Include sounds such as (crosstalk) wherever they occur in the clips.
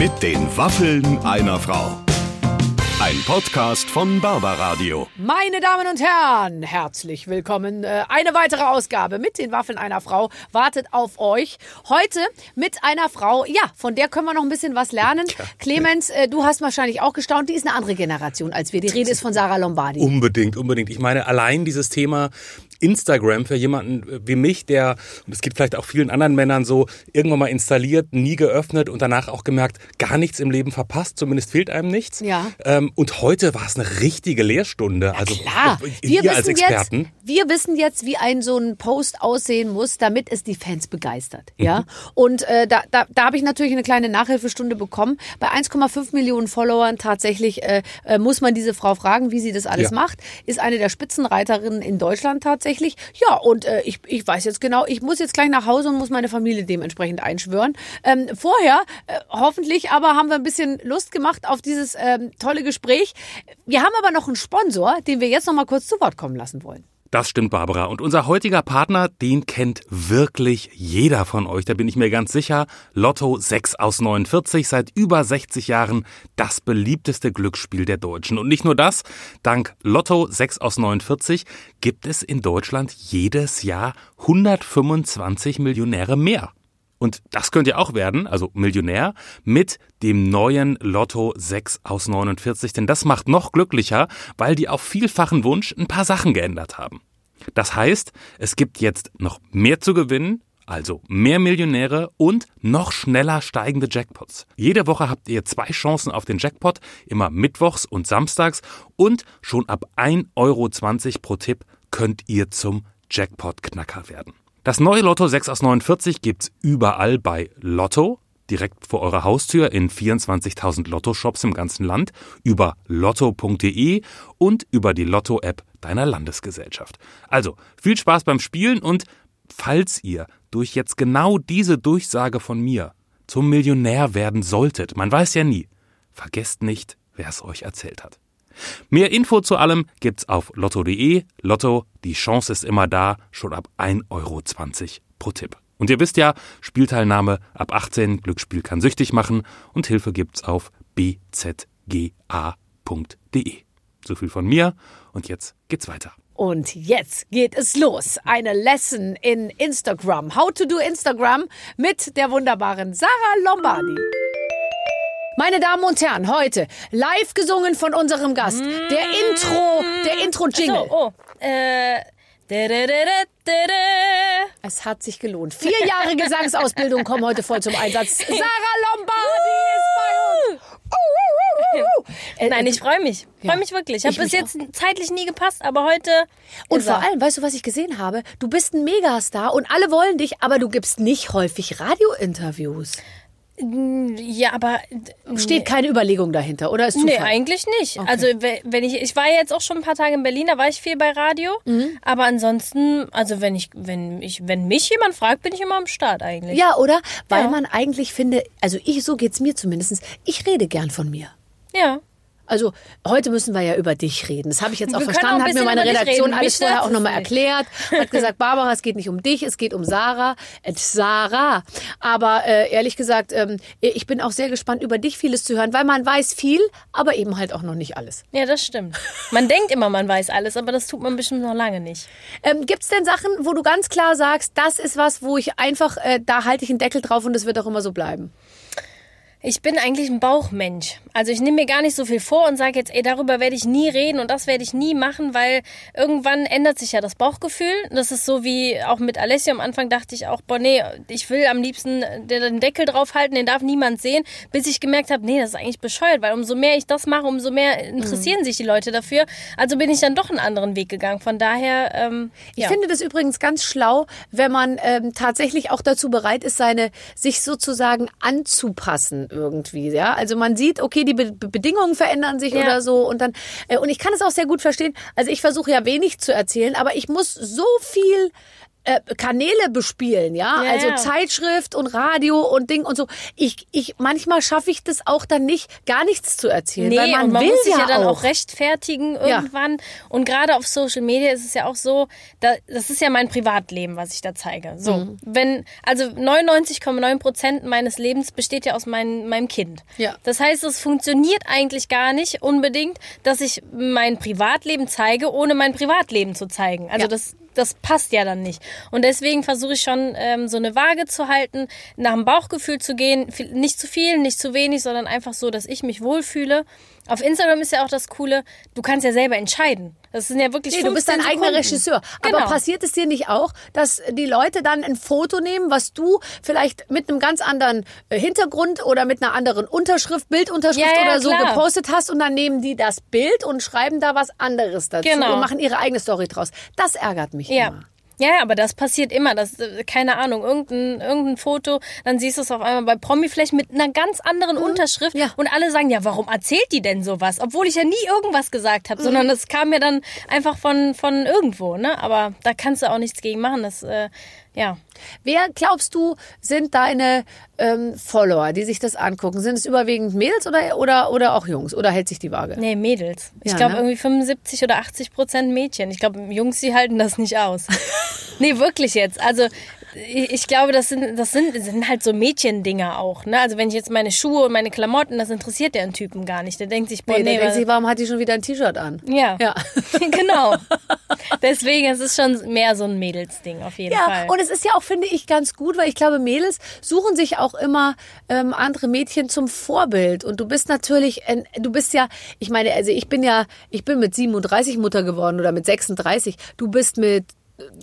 Mit den Waffeln einer Frau. Ein Podcast von Barbaradio. Meine Damen und Herren, herzlich willkommen. Äh, Eine weitere Ausgabe mit den Waffeln einer Frau wartet auf euch. Heute mit einer Frau, ja, von der können wir noch ein bisschen was lernen. Clemens, äh, du hast wahrscheinlich auch gestaunt, die ist eine andere Generation als wir. Die Rede ist von Sarah Lombardi. Unbedingt, unbedingt. Ich meine, allein dieses Thema Instagram für jemanden wie mich, der, und es geht vielleicht auch vielen anderen Männern so, irgendwann mal installiert, nie geöffnet und danach auch gemerkt, gar nichts im Leben verpasst, zumindest fehlt einem nichts. Ja. Ähm, und heute war es eine richtige Lehrstunde. also Klar, wir wir als wissen, Experten. jetzt, wir wissen jetzt, wie ein so ein Post aussehen muss, damit es die Fans begeistert. Ja, und äh, da, da, da habe ich natürlich eine kleine Nachhilfestunde bekommen. Bei 1,5 Millionen Followern tatsächlich äh, äh, muss man diese Frau fragen, wie sie das alles Ja. macht. Ist eine der Spitzenreiterinnen in Deutschland tatsächlich. Ja, und äh, ich, ich weiß jetzt genau, ich muss jetzt gleich nach Hause und muss meine Familie dementsprechend einschwören. Ähm, vorher, äh, hoffentlich aber, haben wir ein bisschen Lust gemacht auf dieses ähm, tolle Gespräch. Wir haben aber noch einen Sponsor, den wir jetzt noch mal kurz zu Wort kommen lassen wollen. Das stimmt, Barbara. Und unser heutiger Partner, den kennt wirklich jeder von euch. Da bin ich mir ganz sicher. Lotto 6 aus 49, seit über 60 Jahren das beliebteste Glücksspiel der Deutschen. Und nicht nur das, dank Lotto 6 aus 49 gibt es in Deutschland jedes Jahr 125 Millionäre mehr. Und das könnt ihr auch werden, also Millionär, mit dem neuen Lotto 6 aus 49. Denn das macht noch glücklicher, weil die auf vielfachen Wunsch ein paar Sachen geändert haben. Das heißt, es gibt jetzt noch mehr zu gewinnen, also mehr Millionäre und noch schneller steigende Jackpots. Jede Woche habt ihr zwei Chancen auf den Jackpot, immer mittwochs und samstags und schon ab 1,20 Euro pro Tipp könnt ihr zum Jackpot-Knacker werden. Das neue Lotto 6 aus 49 gibt's überall bei Lotto, direkt vor eurer Haustür in 24.000 Lotto-Shops im ganzen Land, über lotto.de und über die Lotto-App deiner Landesgesellschaft. Also, viel Spaß beim Spielen und falls ihr durch jetzt genau diese Durchsage von mir zum Millionär werden solltet, man weiß ja nie, vergesst nicht, wer es euch erzählt hat. Mehr Info zu allem gibt's auf lotto.de. Lotto, die Chance ist immer da, schon ab 1,20 Euro pro Tipp. Und ihr wisst ja, Spielteilnahme ab 18, Glücksspiel kann süchtig machen und Hilfe gibt's auf bzga.de. So viel von mir und jetzt geht's weiter. Und jetzt geht es los. Eine Lesson in Instagram. How to do Instagram mit der wunderbaren Sarah Lombardi. Meine Damen und Herren, heute live gesungen von unserem Gast. Der Intro, der Intro-Jingle. So, oh. Äh. Es hat sich gelohnt. Vier Jahre Gesangsausbildung kommen heute voll zum Einsatz. (laughs) Sarah Lombardi ist bei uns. Uh, uh. Äh, Nein, ich freue mich. Ja. Freue mich wirklich. Ich Hat bis jetzt zeitlich nie gepasst, aber heute. Und vor allem, weißt du, was ich gesehen habe? Du bist ein Megastar und alle wollen dich, aber du gibst nicht häufig Radiointerviews. Ja, aber. Steht keine Überlegung dahinter, oder ist Zufall? Nee, eigentlich nicht. Also we- wenn ich, ich war jetzt auch schon ein paar Tage in Berlin, da war ich viel bei Radio. Mhm. Aber ansonsten, also wenn ich, wenn ich, wenn mich jemand fragt, bin ich immer am Start eigentlich. Ja, oder? Weil Ja. man eigentlich finde, also ich, so geht's mir zumindest, ich rede gern von mir. Ja. Also heute müssen wir ja über dich reden. Das habe ich jetzt auch Wir verstanden, auch hat mir meine Redaktion alles vorher auch nochmal erklärt. Hat gesagt, Barbara, es geht nicht um dich, es geht um Sarah. Äh, Sarah. Aber äh, ehrlich gesagt, ähm, ich bin auch sehr gespannt, über dich vieles zu hören, weil man weiß viel, aber eben halt auch noch nicht alles. Ja, das stimmt. Man denkt immer, man weiß alles, aber das tut man bestimmt noch lange nicht. Ähm, Gibt es denn Sachen, wo du ganz klar sagst, das ist was, wo ich einfach, äh, da halte ich einen Deckel drauf und das wird auch immer so bleiben? Ich bin eigentlich ein Bauchmensch. Also ich nehme mir gar nicht so viel vor und sage jetzt, ey, darüber werde ich nie reden und das werde ich nie machen, weil irgendwann ändert sich ja das Bauchgefühl. Das ist so wie auch mit Alessio am Anfang dachte ich auch, boah, nee, ich will am liebsten den Deckel draufhalten, den darf niemand sehen, bis ich gemerkt habe, nee, das ist eigentlich bescheuert, weil umso mehr ich das mache, umso mehr interessieren sich die Leute dafür. Also bin ich dann doch einen anderen Weg gegangen. Von daher, ähm, Ich ja. finde das übrigens ganz schlau, wenn man ähm, tatsächlich auch dazu bereit ist, seine sich sozusagen anzupassen irgendwie. Ja, also man sieht, okay, die Be Be- Bedingungen verändern sich Ja. oder so und dann äh, und ich kann es auch sehr gut verstehen. Also ich versuche ja wenig zu erzählen, aber ich muss so viel äh, Kanäle bespielen, ja, Ja, also ja. Zeitschrift und Radio und Ding und so. Ich, ich manchmal schaffe ich das auch dann nicht, gar nichts zu erzählen, Nee, weil man, und man will muss sich ja, ja dann auch, auch rechtfertigen irgendwann. Und gerade auf Social Media ist es ja auch so, da, das ist ja mein Privatleben, was ich da zeige. So, Mhm. wenn, also 99,9 Prozent meines Lebens besteht ja aus mein, meinem Kind. Ja. Das heißt, es funktioniert eigentlich gar nicht unbedingt, dass ich mein Privatleben zeige, ohne mein Privatleben zu zeigen. Also das das passt ja dann nicht. Und deswegen versuche ich schon, ähm, so eine Waage zu halten, nach dem Bauchgefühl zu gehen. Nicht zu viel, nicht zu wenig, sondern einfach so, dass ich mich wohlfühle. Auf Instagram ist ja auch das Coole, du kannst ja selber entscheiden. Das sind ja wirklich Nee, du bist 15 dein eigener Sekunden. Regisseur. Genau. Aber passiert es dir nicht auch, dass die Leute dann ein Foto nehmen, was du vielleicht mit einem ganz anderen äh, Hintergrund oder mit einer anderen Unterschrift, Bildunterschrift Ja, ja, oder so klar. gepostet hast und dann nehmen die das Bild und schreiben da was anderes dazu Genau. und machen ihre eigene Story draus. Das ärgert mich Ja. immer. Ja, ja, aber das passiert immer. Das, äh, keine Ahnung, irgendein, irgendein Foto, dann siehst du es auf einmal bei Promiflash mit einer ganz anderen Unterschrift Mhm. Ja. und alle sagen, ja, warum erzählt die denn sowas? Obwohl ich ja nie irgendwas gesagt habe, sondern Mhm. das kam mir dann einfach von, von irgendwo, ne? Aber da kannst du auch nichts gegen machen. Das, äh, ja. Wer glaubst du sind deine ähm, Follower, die sich das angucken? Sind es überwiegend Mädels oder, oder, oder auch Jungs? Oder hält sich die Waage? Nee, Mädels. Ich Ja, glaube ne? irgendwie 75 oder 80 Prozent Mädchen. Ich glaube, Jungs, die halten das nicht aus. (laughs) nee, wirklich jetzt. Also ich glaube, das sind, das sind, das sind halt so Mädchendinger auch. Ne? Also wenn ich jetzt meine Schuhe und meine Klamotten, das interessiert der einen Typen gar nicht. Der denkt sich, boah, Nee, nee, der denkt sich, warum hat die schon wieder ein T-Shirt an? ja. Ja. (laughs) (laughs) genau. Deswegen, es ist schon mehr so ein Mädelsding auf jeden Ja, Fall. und es ist ja auch, finde ich, ganz gut, weil ich glaube, Mädels suchen sich auch immer ähm, andere Mädchen zum Vorbild. Und du bist natürlich, ein, du bist ja, ich meine, also ich bin ja, ich bin mit 37 Mutter geworden oder mit 36. Du bist mit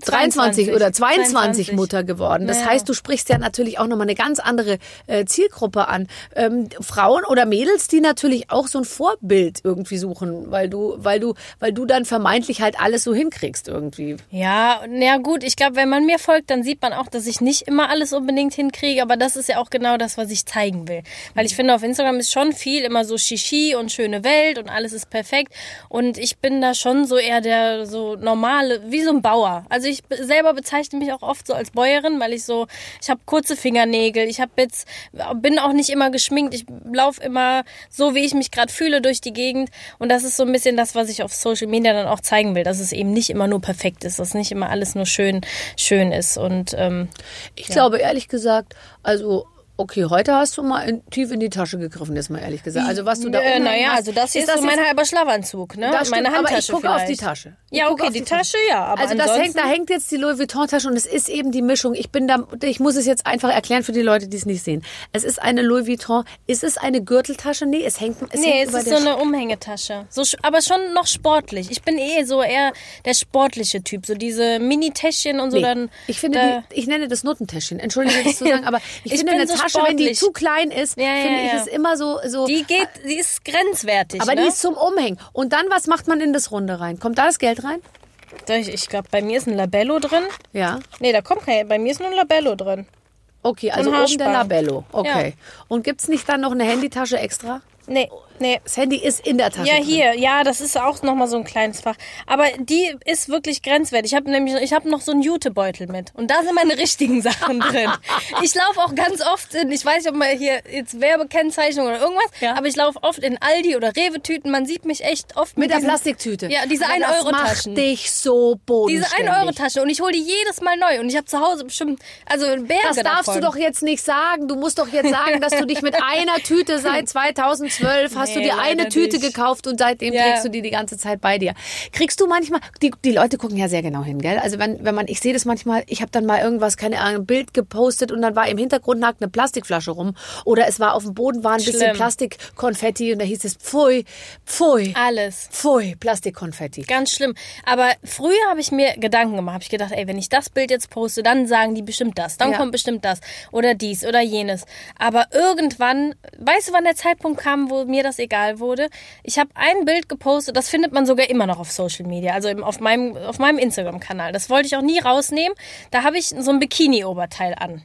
23 oder 22 22. Mutter geworden. Das Ja. heißt, du sprichst ja natürlich auch nochmal eine ganz andere äh, Zielgruppe an. Ähm, Frauen oder Mädels, die natürlich auch so ein Vorbild irgendwie suchen, weil du, weil du, weil du dann vermeintlich halt alles so hinkriegst irgendwie. Ja, na gut, ich glaube, wenn man mir folgt, dann sieht man auch, dass ich nicht immer alles unbedingt hinkriege, aber das ist ja auch genau das, was ich zeigen will. Weil ich finde, auf Instagram ist schon viel immer so Shishi und schöne Welt und alles ist perfekt und ich bin da schon so eher der so normale, wie so ein Bauer. Also ich be- selber bezeichne mich auch oft so als Bäuerin, weil ich so, ich habe kurze Fingernägel, ich habe jetzt, bin auch nicht immer geschminkt, ich laufe immer so, wie ich mich gerade fühle durch die Gegend. Und das ist so ein bisschen das, was ich auf Social Media dann auch zeigen will, dass es eben nicht immer nur perfekt ist, dass nicht immer alles nur schön, schön ist. Und ähm, Ich glaube ehrlich gesagt, also okay, heute hast du mal in, tief in die Tasche gegriffen, jetzt mal ehrlich gesagt. Also was du da äh, naja, also das hier ist, so mein halber Schlafanzug, ne? Das Meine stimmt, aber Handtasche ich gucke auf die. Tasche. Ich Ja, okay, auf die Tasche, ja, aber also das hängt, da hängt jetzt die Louis Vuitton-Tasche und es ist eben die Mischung. Ich bin da, ich muss es jetzt einfach erklären für die Leute, die es nicht sehen. Es ist eine Louis Vuitton. Ist es eine Gürteltasche? Nee, es hängt, es Nee, hängt es über ist so eine Umhängetasche. So, aber schon noch sportlich. Ich bin eh so eher der sportliche Typ. So diese Mini-Täschchen und so Nee, dann. ich finde, da, die, ich nenne das Nuttentäschchen. Entschuldige, das (laughs) zu sagen, aber ich, Ich finde bin eine so Tasche, wenn die zu klein ist, Ja, ja, finde ich es immer so, so. die geht, die ist grenzwertig. aber ne? die ist zum Umhängen. Und dann, was macht man in das Runde rein? Kommt da das Geld rein? ich glaube, bei mir ist ein Labello drin. Ja. Nee, da kommt kein. Bei mir ist nur ein Labello drin. Okay, also oben der. Labello. Okay. Und gibt's nicht dann noch eine Handytasche extra? Nee, nee. Das Handy ist in der Tasche. Ja, drin. hier, ja, das ist auch nochmal so ein kleines Fach. Aber die ist wirklich grenzwertig. Ich habe nämlich, ich habe noch so einen Jutebeutel mit. Und da sind meine richtigen (laughs) Sachen drin. Ich laufe auch ganz oft in, ich weiß nicht, ob man hier jetzt Werbekennzeichnung oder irgendwas, Ja. aber ich laufe oft in Aldi oder Rewe-Tüten. Man sieht mich echt oft Mit der diesen- Plastiktüte. Ja, diese Aber 1-Euro-Taschen. Das macht dich so Diese bodenständig. 1-Euro-Tasche. Und ich hole die jedes Mal neu. Und ich habe zu Hause bestimmt, also Berge Das darfst davon. du doch jetzt nicht sagen. Du musst doch jetzt sagen, dass du dich mit (laughs) einer Tüte seit (laughs) 2012 hast du Nee, dir eine Tüte nicht. gekauft und seitdem Ja. trägst du die die ganze Zeit bei dir. Kriegst du manchmal, die, die Leute gucken ja sehr genau hin, gell? Also wenn, wenn man, ich sehe das manchmal, ich habe dann mal irgendwas, keine Ahnung, ein Bild gepostet und dann war im Hintergrund nagt eine Plastikflasche rum oder es war auf dem Boden war ein bisschen Schlimm. Plastikkonfetti und da hieß es Pfui, Pfui, Alles. Pfui, Plastikkonfetti. Ganz schlimm. Aber früher habe ich mir Gedanken gemacht. Habe ich gedacht, ey, wenn ich das Bild jetzt poste, dann sagen die bestimmt das. Dann Ja. kommt bestimmt das. Oder dies oder jenes. Aber irgendwann, weißt du, wann der Zeitpunkt kam, wo mir das egal wurde? Ich habe ein Bild gepostet, das findet man sogar immer noch auf Social Media, also auf meinem, auf meinem Instagram-Kanal. Das wollte ich auch nie rausnehmen. Da habe ich so ein Bikini-Oberteil an.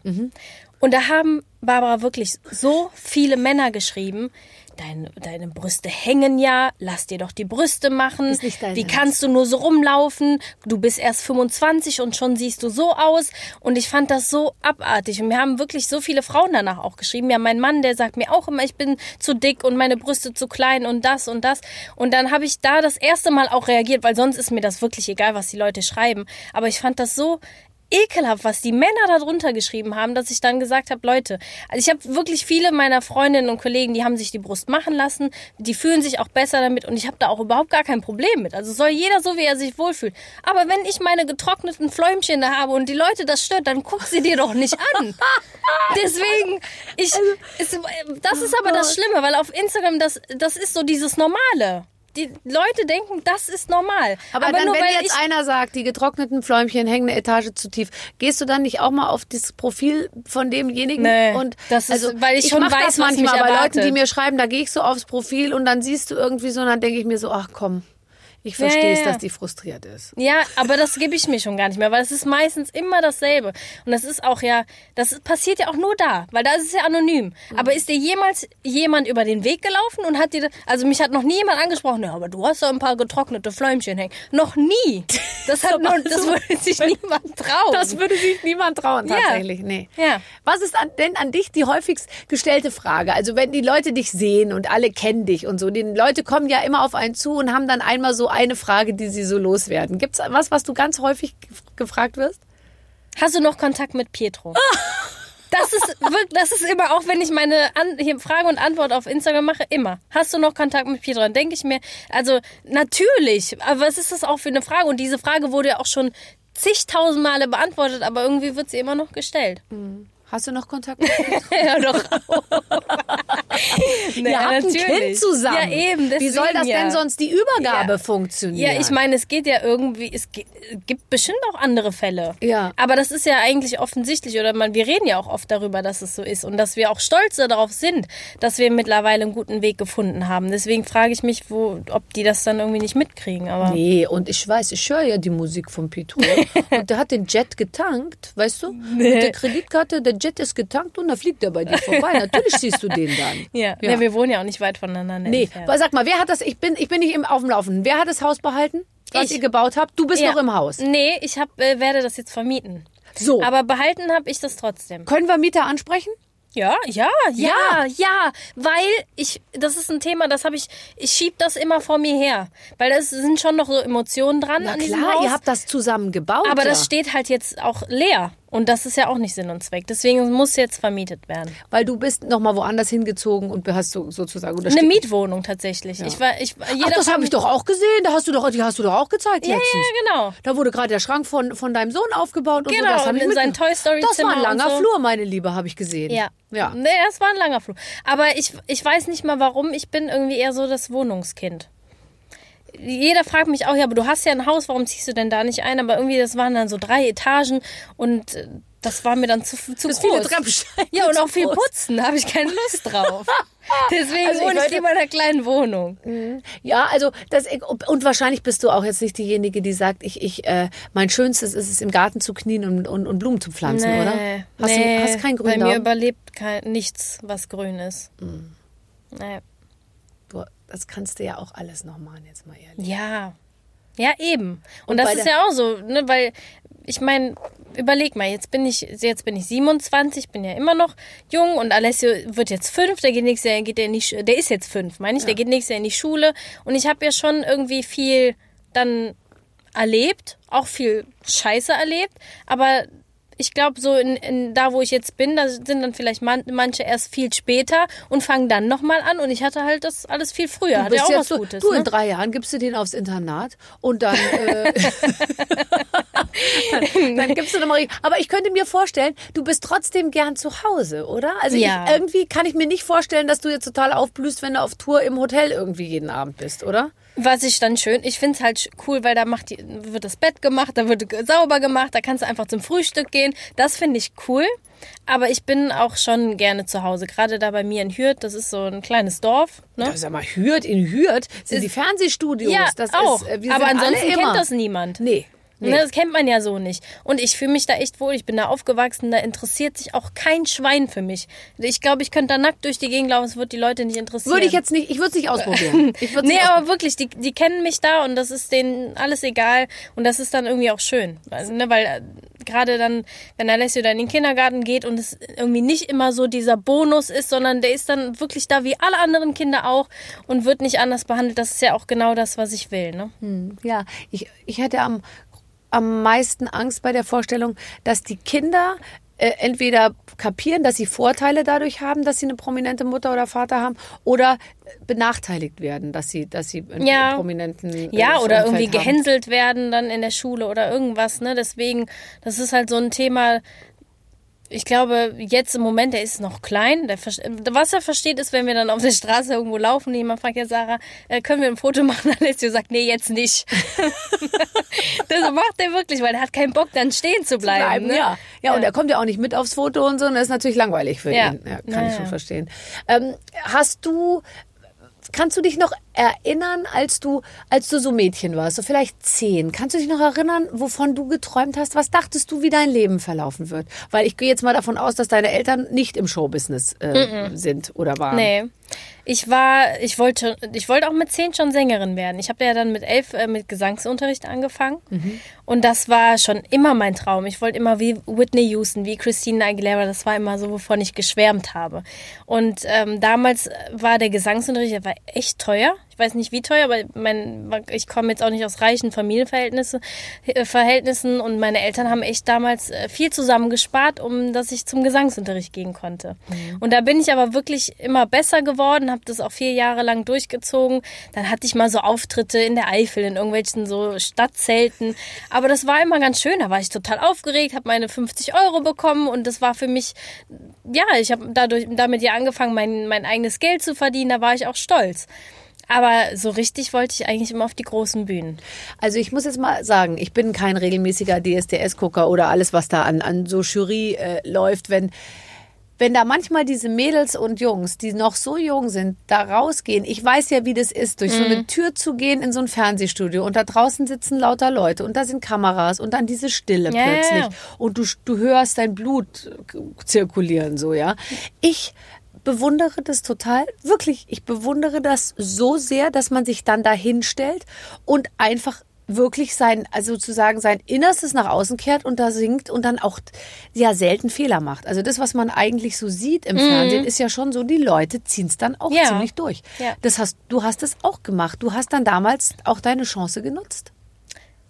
Und da haben Barbara wirklich so viele Männer geschrieben, dein, deine Brüste hängen ja, lass dir doch die Brüste machen. Wie kannst du nur so rumlaufen? Du bist erst 25 und schon siehst du so aus. Und ich fand das so abartig. Und mir haben wirklich so viele Frauen danach auch geschrieben. Ja, mein Mann, der sagt mir auch immer, ich bin zu dick und meine Brüste zu klein und das und das. Und dann habe ich da das erste Mal auch reagiert, weil sonst ist mir das wirklich egal, was die Leute schreiben. Aber ich fand das so ekelhaft, was die Männer da drunter geschrieben haben, dass ich dann gesagt habe, Leute, also ich habe wirklich viele meiner Freundinnen und Kollegen, die haben sich die Brust machen lassen, die fühlen sich auch besser damit und ich habe da auch überhaupt gar kein Problem mit. Also soll jeder so, wie er sich wohlfühlt. Aber wenn ich meine getrockneten Fläumchen da habe und die Leute das stört, dann guck sie dir doch nicht an. (laughs) Deswegen, ich, es, das ist aber das Schlimme, weil auf Instagram, das, das ist so dieses Normale. Die Leute denken, das ist normal. Aber, dann, nur wenn jetzt ich einer sagt, die getrockneten Fläumchen hängen eine Etage zu tief, gehst du dann nicht auch mal auf das Profil von demjenigen? Nee, und das ist- weil ich schon mach weiß, das manchmal bei Leuten, die mir schreiben, da gehe ich so aufs Profil und dann siehst du irgendwie so, und dann denke ich mir so, ach komm, ich verstehe es, ja, ja. dass die frustriert ist. Ja, aber das gebe ich mir schon gar nicht mehr, weil es ist meistens immer dasselbe. Und das ist auch ja, das passiert ja auch nur da, weil da ist es ja anonym. Mhm. Aber ist dir jemals jemand über den Weg gelaufen und hat dir, also mich hat noch nie jemand angesprochen, ja, aber du hast doch ein paar getrocknete Fläumchen hängen. Noch nie. Das hat noch, das würde sich niemand trauen. Das würde sich niemand trauen, Ja. tatsächlich. Nee. Ja. Was ist an, denn an dich die häufigst gestellte Frage? Also wenn die Leute dich sehen und alle kennen dich und so, die Leute kommen ja immer auf einen zu und haben dann einmal so eine Frage, die sie so loswerden. Gibt's was, was du ganz häufig gef- gefragt wirst? Hast du noch Kontakt mit Pietro? (laughs) Das ist wirklich, das ist immer auch, wenn ich meine An hier Frage und Antwort auf Instagram mache, immer. Hast du noch Kontakt mit Pietro? Dann denke ich mir, also natürlich, aber was ist das auch für eine Frage? Und diese Frage wurde ja auch schon zigtausend Male beantwortet, aber irgendwie wird sie immer noch gestellt. Hast du noch Kontakt mit (laughs) ja, doch. Ihr habt ein Kind zusammen. Ja, eben. Wie soll deswegen das ja. denn sonst die Übergabe Ja. funktionieren? Ja, ich meine, es geht ja irgendwie, es gibt bestimmt auch andere Fälle. Ja. Aber das ist ja eigentlich offensichtlich, oder man, wir reden ja auch oft darüber, dass es so ist und dass wir auch stolz darauf sind, dass wir mittlerweile einen guten Weg gefunden haben. Deswegen frage ich mich, wo, ob die das dann irgendwie nicht mitkriegen. Aber Nee, und ich weiß, ich höre ja die Musik von Pietro. (laughs) und der hat den Jet getankt, weißt du? Mit der Kreditkarte, der Jet ist getankt und da fliegt er bei dir vorbei. (laughs) Natürlich siehst du den dann. ja, Ja. ja. wir wohnen ja auch nicht weit voneinander Nee, entfernt. aber sag mal, wer hat das? Ich bin, ich bin nicht im, auf dem Laufenden. Wer hat das Haus behalten, was Ich. ihr gebaut habt? Du bist Ja. noch im Haus. Nee, ich hab, äh, werde das jetzt vermieten. So. Aber behalten habe ich das trotzdem. Können wir Mieter ansprechen? Ja, ja, ja, ja, weil ich, das ist ein Thema, das habe ich, ich schieb das immer vor mir her, weil da sind schon noch so Emotionen dran Na an klar, Haus. ihr habt das zusammen gebaut. aber ja. das steht halt jetzt auch leer und das ist ja auch nicht Sinn und Zweck. Deswegen muss jetzt vermietet werden. Weil du bist noch mal woanders hingezogen und hast so, sozusagen Eine. Mietwohnung tatsächlich. Ich war, ich, jeder Ach, das habe ich doch auch gesehen. Da hast du doch, die hast du doch auch gezeigt Ja, letztens. ja, genau. Da wurde gerade der Schrank von, von deinem Sohn aufgebaut und Genau, so. Das und in sein Toy Story Das war ein langer so. Flur, meine Liebe, habe ich gesehen. Ja. Ja. Nee, das war ein langer Flur. Aber ich, ich weiß nicht mal warum. Ich bin irgendwie eher so das Wohnungskind. Jeder fragt mich auch, ja, aber du hast ja ein Haus, warum ziehst du denn da nicht ein? Aber irgendwie, das waren dann so drei Etagen und äh, das war mir dann zu, zu Das groß. viele Treppensteine Ja, und auch viel groß. putzen, da habe ich keine Lust drauf. (laughs) Deswegen Also wohne ich lieber in einer kleinen Wohnung. Ja, also das und wahrscheinlich bist du auch jetzt nicht diejenige, die sagt, ich, ich, äh, mein Schönstes ist es, im Garten zu knien und, und, und Blumen zu pflanzen, oder? Hast nee, du hast keinen Bei mir Grün überlebt kein, nichts, was grün ist. Mhm. Nee. Das kannst du ja auch alles noch machen, jetzt mal ehrlich. Ja. Ja, eben. Und, Und das ist ja auch so, ne, weil ich meine, überleg mal, jetzt bin ich jetzt bin ich 27, bin ja immer noch jung und Alessio wird jetzt fünf, der geht nächstes Jahr geht der in die, Sch- der ist jetzt fünf, meine ich, der geht nächstes Jahr in die Schule und ich habe ja schon irgendwie viel dann erlebt, auch viel Scheiße erlebt, aber ich glaube, so in, in da, wo ich jetzt bin, da sind dann vielleicht man, manche erst viel später und fangen dann nochmal an. Und ich hatte halt das alles viel früher. Du Hat ja auch was so, Gutes. du in ne? drei Jahren gibst du den aufs Internat und dann, äh, dann, (laughs) (laughs) dann gibst du nochmal. Aber ich könnte mir vorstellen, du bist trotzdem gern zu Hause, oder? Also Ja. ich, irgendwie kann ich mir nicht vorstellen, dass du jetzt total aufblühst, wenn du auf Tour im Hotel irgendwie jeden Abend bist, oder? Was ich dann schön, ich find's halt sch- cool, weil da macht die, wird das Bett gemacht, da wird sauber gemacht, da kannst du einfach zum Frühstück gehen. Das finde ich cool. Aber ich bin auch schon gerne zu Hause. Gerade da bei mir in Hürth, das ist so ein kleines Dorf. Ne? Ja, sag mal, Hürth in Hürth sind Ist- die Fernsehstudios. Ja, das auch. Ist, äh, wir aber ansonsten kennt das niemand. Nee. Nee. Ne, das kennt man ja so nicht. Und ich fühle mich da echt wohl. Ich bin da aufgewachsen. Da interessiert sich auch kein Schwein für mich. Ich glaube, ich könnte da nackt durch die Gegend laufen. Es wird die Leute nicht interessieren. Würde ich jetzt nicht, ich würde es nicht ausprobieren. (laughs) Ich Nee, nicht aber wirklich, die, die kennen mich da und das ist denen alles egal und das ist dann irgendwie auch schön. Also, ne, weil äh, gerade dann, wenn Alessio dann in den Kindergarten geht und es irgendwie nicht immer so dieser Bonus ist, sondern der ist dann wirklich da wie alle anderen Kinder auch und wird nicht anders behandelt. Das ist ja auch genau das, was ich will. Ne? Ja, ich, ich hätte am, am meisten Angst bei der Vorstellung, dass die Kinder äh, entweder kapieren, dass sie Vorteile dadurch haben, dass sie eine prominente Mutter oder Vater haben, oder benachteiligt werden, dass sie, dass sie einen Ja. prominenten äh, Ja, oder irgendwie haben. gehänselt werden dann in der Schule oder irgendwas. Ne? Deswegen, das ist halt so ein Thema. Ich glaube, jetzt im Moment, der ist noch klein. Der, was er versteht, ist, wenn wir dann auf der Straße irgendwo laufen und jemand fragt ja, Sarah, äh, können wir ein Foto machen? (laughs) Alessio sagt, nee, jetzt nicht. (laughs) das macht er wirklich, weil er hat keinen Bock, dann stehen zu bleiben. bleiben, ne? ja. ja. und er kommt ja auch nicht mit aufs Foto und so, und das ist natürlich langweilig für Ja. ihn. Ja, kann Ja, ich schon verstehen. Ähm, hast du, kannst du dich noch erinnern, als du, als du so Mädchen warst, so vielleicht zehn, kannst du dich noch erinnern, wovon du geträumt hast? Was dachtest du, wie dein Leben verlaufen wird? Weil ich gehe jetzt mal davon aus, dass deine Eltern nicht im Showbusiness äh, sind oder waren. Nee. Ich war, ich wollte, ich wollte auch mit zehn schon Sängerin werden. Ich habe ja dann mit elf äh, mit Gesangsunterricht angefangen. Und das war schon immer mein Traum. Ich wollte immer wie Whitney Houston, wie Christina Aguilera. Das war immer so, wovon ich geschwärmt habe. Und ähm, damals war der Gesangsunterricht, der war echt teuer. Ich weiß nicht wie teuer, aber mein, ich komme jetzt auch nicht aus reichen Familienverhältnissen äh, und meine Eltern haben echt damals äh, viel zusammengespart, um dass ich zum Gesangsunterricht gehen konnte. Und da bin ich aber wirklich immer besser geworden, habe das auch vier Jahre lang durchgezogen. Dann hatte ich mal so Auftritte in der Eifel, in irgendwelchen so Stadtzelten. Aber das war immer ganz schön. Da war ich total aufgeregt, habe meine 50 Euro bekommen und das war für mich, ja, ich habe dadurch damit ja angefangen, mein, mein eigenes Geld zu verdienen. Da war ich auch stolz. Aber so richtig wollte ich eigentlich immer auf die großen Bühnen. Also ich muss jetzt mal sagen, ich bin kein regelmäßiger DSDS-Gucker oder alles, was da an, an so Jury äh, läuft. Wenn, wenn da manchmal diese Mädels und Jungs, die noch so jung sind, da rausgehen. Ich weiß ja, wie das ist, durch so Mhm. eine Tür zu gehen in so ein Fernsehstudio und da draußen sitzen lauter Leute und da sind Kameras und dann diese Stille ja, plötzlich und du, du hörst dein Blut zirkulieren, so, ja. Ich bewundere das total, wirklich, ich bewundere das so sehr, dass man sich dann da hinstellt und einfach wirklich sein, also sozusagen sein Innerstes nach außen kehrt und da singt und dann auch ja selten Fehler macht. Also das, was man eigentlich so sieht im Fernsehen, ist ja schon so, die Leute ziehen es dann auch Mhm. Ja. ziemlich durch. Ja. Das hast, du hast es auch gemacht. Du hast dann damals auch deine Chance genutzt.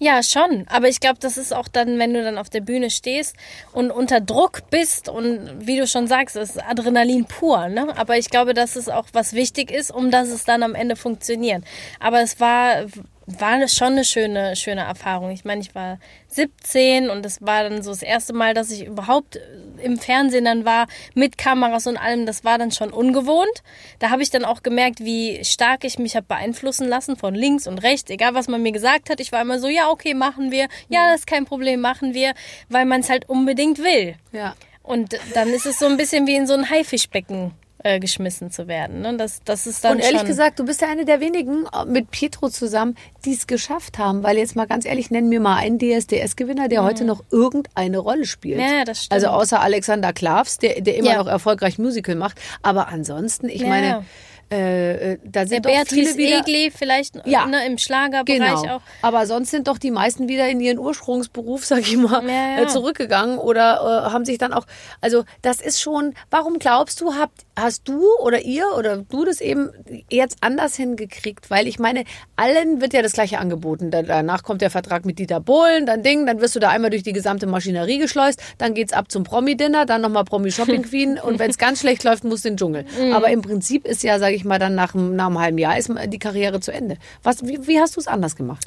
Ja, schon. Aber ich glaube, das ist auch dann, wenn du dann auf der Bühne stehst und unter Druck bist und wie du schon sagst, ist Adrenalin pur. Ne? Aber ich glaube, dass es auch was wichtig ist, um dass es dann am Ende funktioniert. Aber es war, war schon eine schöne, schöne Erfahrung. Ich meine, ich war 17 und es war dann so das erste Mal, dass ich überhaupt im Fernsehen dann war, mit Kameras und allem. Das war dann schon ungewohnt. Da habe ich dann auch gemerkt, wie stark ich mich habe beeinflussen lassen von links und rechts, egal was man mir gesagt hat. Ich war immer so, ja, okay, machen wir. Ja, das ist kein Problem, machen wir, weil man es halt unbedingt will. Ja. Und dann ist es so ein bisschen wie in so ein Haifischbecken äh, geschmissen zu werden. Ne? Das, das ist dann Und ehrlich gesagt, du bist ja eine der wenigen äh, mit Pietro zusammen, die es geschafft haben. Weil jetzt mal ganz ehrlich, nenn mir mal einen DSDS-Gewinner, der heute noch irgendeine Rolle spielt. Mhm. Ja, das stimmt. Also außer Alexander Klavs, der, der immer Ja. noch erfolgreich Musical macht. Aber ansonsten, ich Ja, meine, äh, äh, da der sind doch Beatrice viele wieder... Egli vielleicht Ja. ne, im Schlagerbereich Genau. auch. Aber sonst sind doch die meisten wieder in ihren Ursprungsberuf, (laughs) sag ich mal, Ja, ja. Äh, zurückgegangen oder äh, haben sich dann auch. Also das ist schon. Warum glaubst du, habt hast du oder ihr oder du das eben jetzt anders hingekriegt? Weil ich meine, allen wird ja das gleiche angeboten. Da- Danach kommt der Vertrag mit Dieter Bohlen, dann Ding, dann wirst du da einmal durch die gesamte Maschinerie geschleust, dann geht's ab zum Promi-Dinner, dann nochmal Promi-Shopping Queen (laughs) und wenn es ganz schlecht läuft, musst du in den Dschungel. Mhm. Aber im Prinzip ist ja, sage ich mal, dann nach, einem- nach einem halben Jahr ist die Karriere zu Ende. Was, wie, wie hast du es anders gemacht?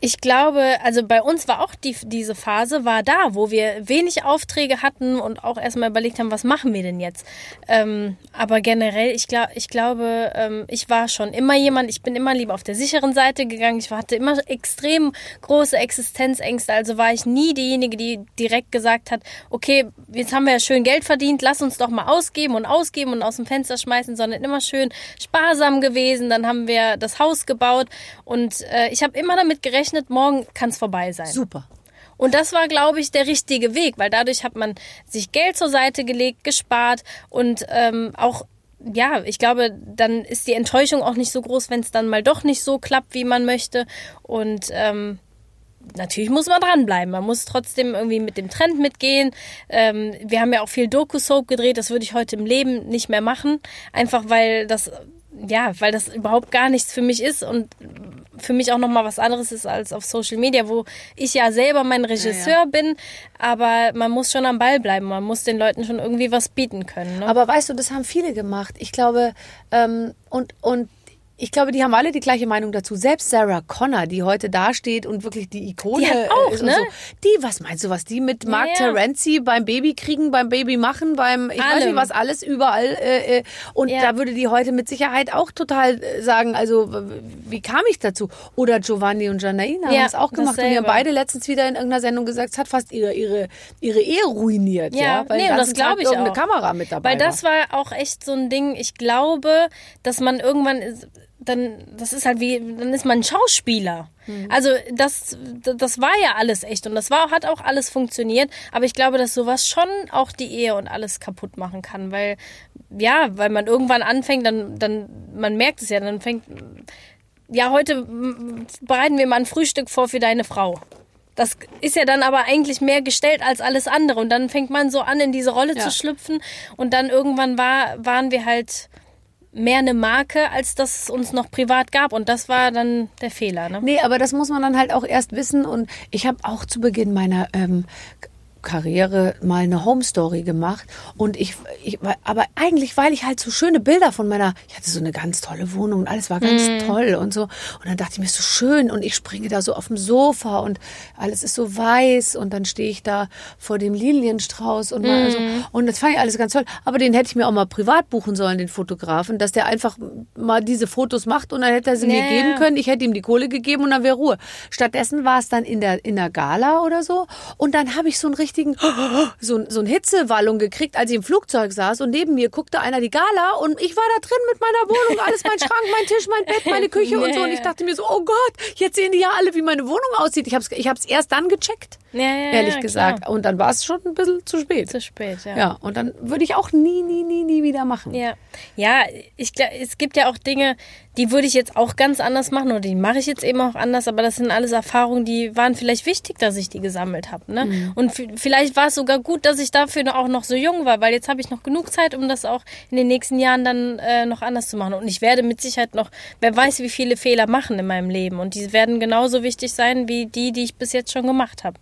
Ich glaube, also bei uns war auch die, diese Phase war da, wo wir wenig Aufträge hatten und auch erstmal überlegt haben, was machen wir denn jetzt? Ähm, aber generell, ich, glaub, ich glaube, ähm, ich war schon immer jemand, ich bin immer lieber auf der sicheren Seite gegangen. Ich hatte immer extrem große Existenzängste, also war ich nie diejenige, die direkt gesagt hat, okay, jetzt haben wir ja schön Geld verdient, lass uns doch mal ausgeben und ausgeben und aus dem Fenster schmeißen, sondern immer schön sparsam gewesen. Dann haben wir das Haus gebaut und äh, ich habe immer damit gerechnet, morgen kann es vorbei sein. Super. Und das war, glaube ich, der richtige Weg, weil dadurch hat man sich Geld zur Seite gelegt, gespart und ähm, auch ja, ich glaube, dann ist die Enttäuschung auch nicht so groß, wenn es dann mal doch nicht so klappt, wie man möchte. Und ähm, natürlich muss man dranbleiben. Man muss trotzdem irgendwie mit dem Trend mitgehen. Ähm, wir haben ja auch viel Doku-Soap gedreht. Das würde ich heute im Leben nicht mehr machen. Einfach weil das ja, weil das überhaupt gar nichts für mich ist und für mich auch nochmal was anderes ist als auf Social Media, wo ich ja selber mein Regisseur ja, ja. bin, aber man muss schon am Ball bleiben, man muss den Leuten schon irgendwie was bieten können. Ne? Aber weißt du, das haben viele gemacht. Ich glaube, ähm, und, und ich glaube, die haben alle die gleiche Meinung dazu. Selbst Sarah Connor, die heute dasteht und wirklich die Ikone die auch, ist ne? So. Die, was meinst du, was die mit Mark ja, Terenzi beim Baby kriegen, beim Baby machen, beim, ich Allem. weiß nicht was, alles überall. Äh, äh, und ja. da würde die heute mit Sicherheit auch total äh, sagen, also wie kam ich dazu? Oder Giovanni und Janaina ja, haben es auch gemacht. Dasselbe. Und die haben beide letztens wieder in irgendeiner Sendung gesagt, es hat fast ihre, ihre, ihre Ehe ruiniert. Ja, ja weil nee, das glaube ich auch. Kamera mit dabei Weil das war auch echt so ein Ding, ich glaube, dass man irgendwann dann, das ist halt wie, dann ist man ein Schauspieler. Mhm. Also das, das war ja alles echt und das war, hat auch alles funktioniert. Aber ich glaube, dass sowas schon auch die Ehe und alles kaputt machen kann, weil, ja, weil man irgendwann anfängt, dann, dann, man merkt es ja, dann fängt, ja, heute bereiten wir mal ein Frühstück vor für deine Frau. Das ist ja dann aber eigentlich mehr gestellt als alles andere. Und dann fängt man so an, in diese Rolle ja. zu schlüpfen. Und dann irgendwann war, waren wir halt mehr eine Marke, als dass es uns noch privat gab. Und das war dann der Fehler. Ne? Nee, aber das muss man dann halt auch erst wissen. Und ich habe auch zu Beginn meiner ähm, Karriere mal eine Home Story gemacht. Und ich, ich aber eigentlich weil ich halt so schöne Bilder von meiner ich hatte so eine ganz tolle Wohnung und alles war ganz mm. toll und so. Und dann dachte ich mir ist so schön. Und ich springe da so auf dem Sofa und alles ist so weiß. Und dann stehe ich da vor dem Lilienstrauß und mm. also, und das fand ich alles ganz toll. Aber den hätte ich mir auch mal privat buchen sollen den Fotografen dass der einfach mal diese Fotos macht und dann hätte er sie yeah. mir geben können. Ich hätte ihm die Kohle gegeben und dann wäre Ruhe. Stattdessen war es dann in der in der Gala oder so. Und dann habe ich so ein richtigen, (gasps) so, so ein Hitzewallung gekriegt, als ich im Flugzeug saß und neben mir guckte einer die Gala und ich war da drin mit meiner Wohnung, alles mein Schrank, mein Tisch, mein Bett, meine Küche und so. Und ich dachte mir so, oh Gott, jetzt sehen die ja alle, wie meine Wohnung aussieht. Ich habe es ich hab's erst dann gecheckt, ja, ja, ehrlich ja, gesagt. Klar. Und dann war es schon ein bisschen zu spät. Zu spät, ja. Ja, und dann würde ich auch nie, nie, nie, nie wieder machen. Ja, ja ich, es gibt ja auch Dinge, die würde ich jetzt auch ganz anders machen oder die mache ich jetzt eben auch anders, aber das sind alles Erfahrungen, die waren vielleicht wichtig, dass ich die gesammelt habe. Ne? Mhm. Und vielleicht war es sogar gut, dass ich dafür auch noch so jung war, weil jetzt habe ich noch genug Zeit, um das auch in den nächsten Jahren dann äh, noch anders zu machen. Und ich werde mit Sicherheit noch, wer weiß, wie viele Fehler machen in meinem Leben. Und die werden genauso wichtig sein wie die, die ich bis jetzt schon gemacht habe.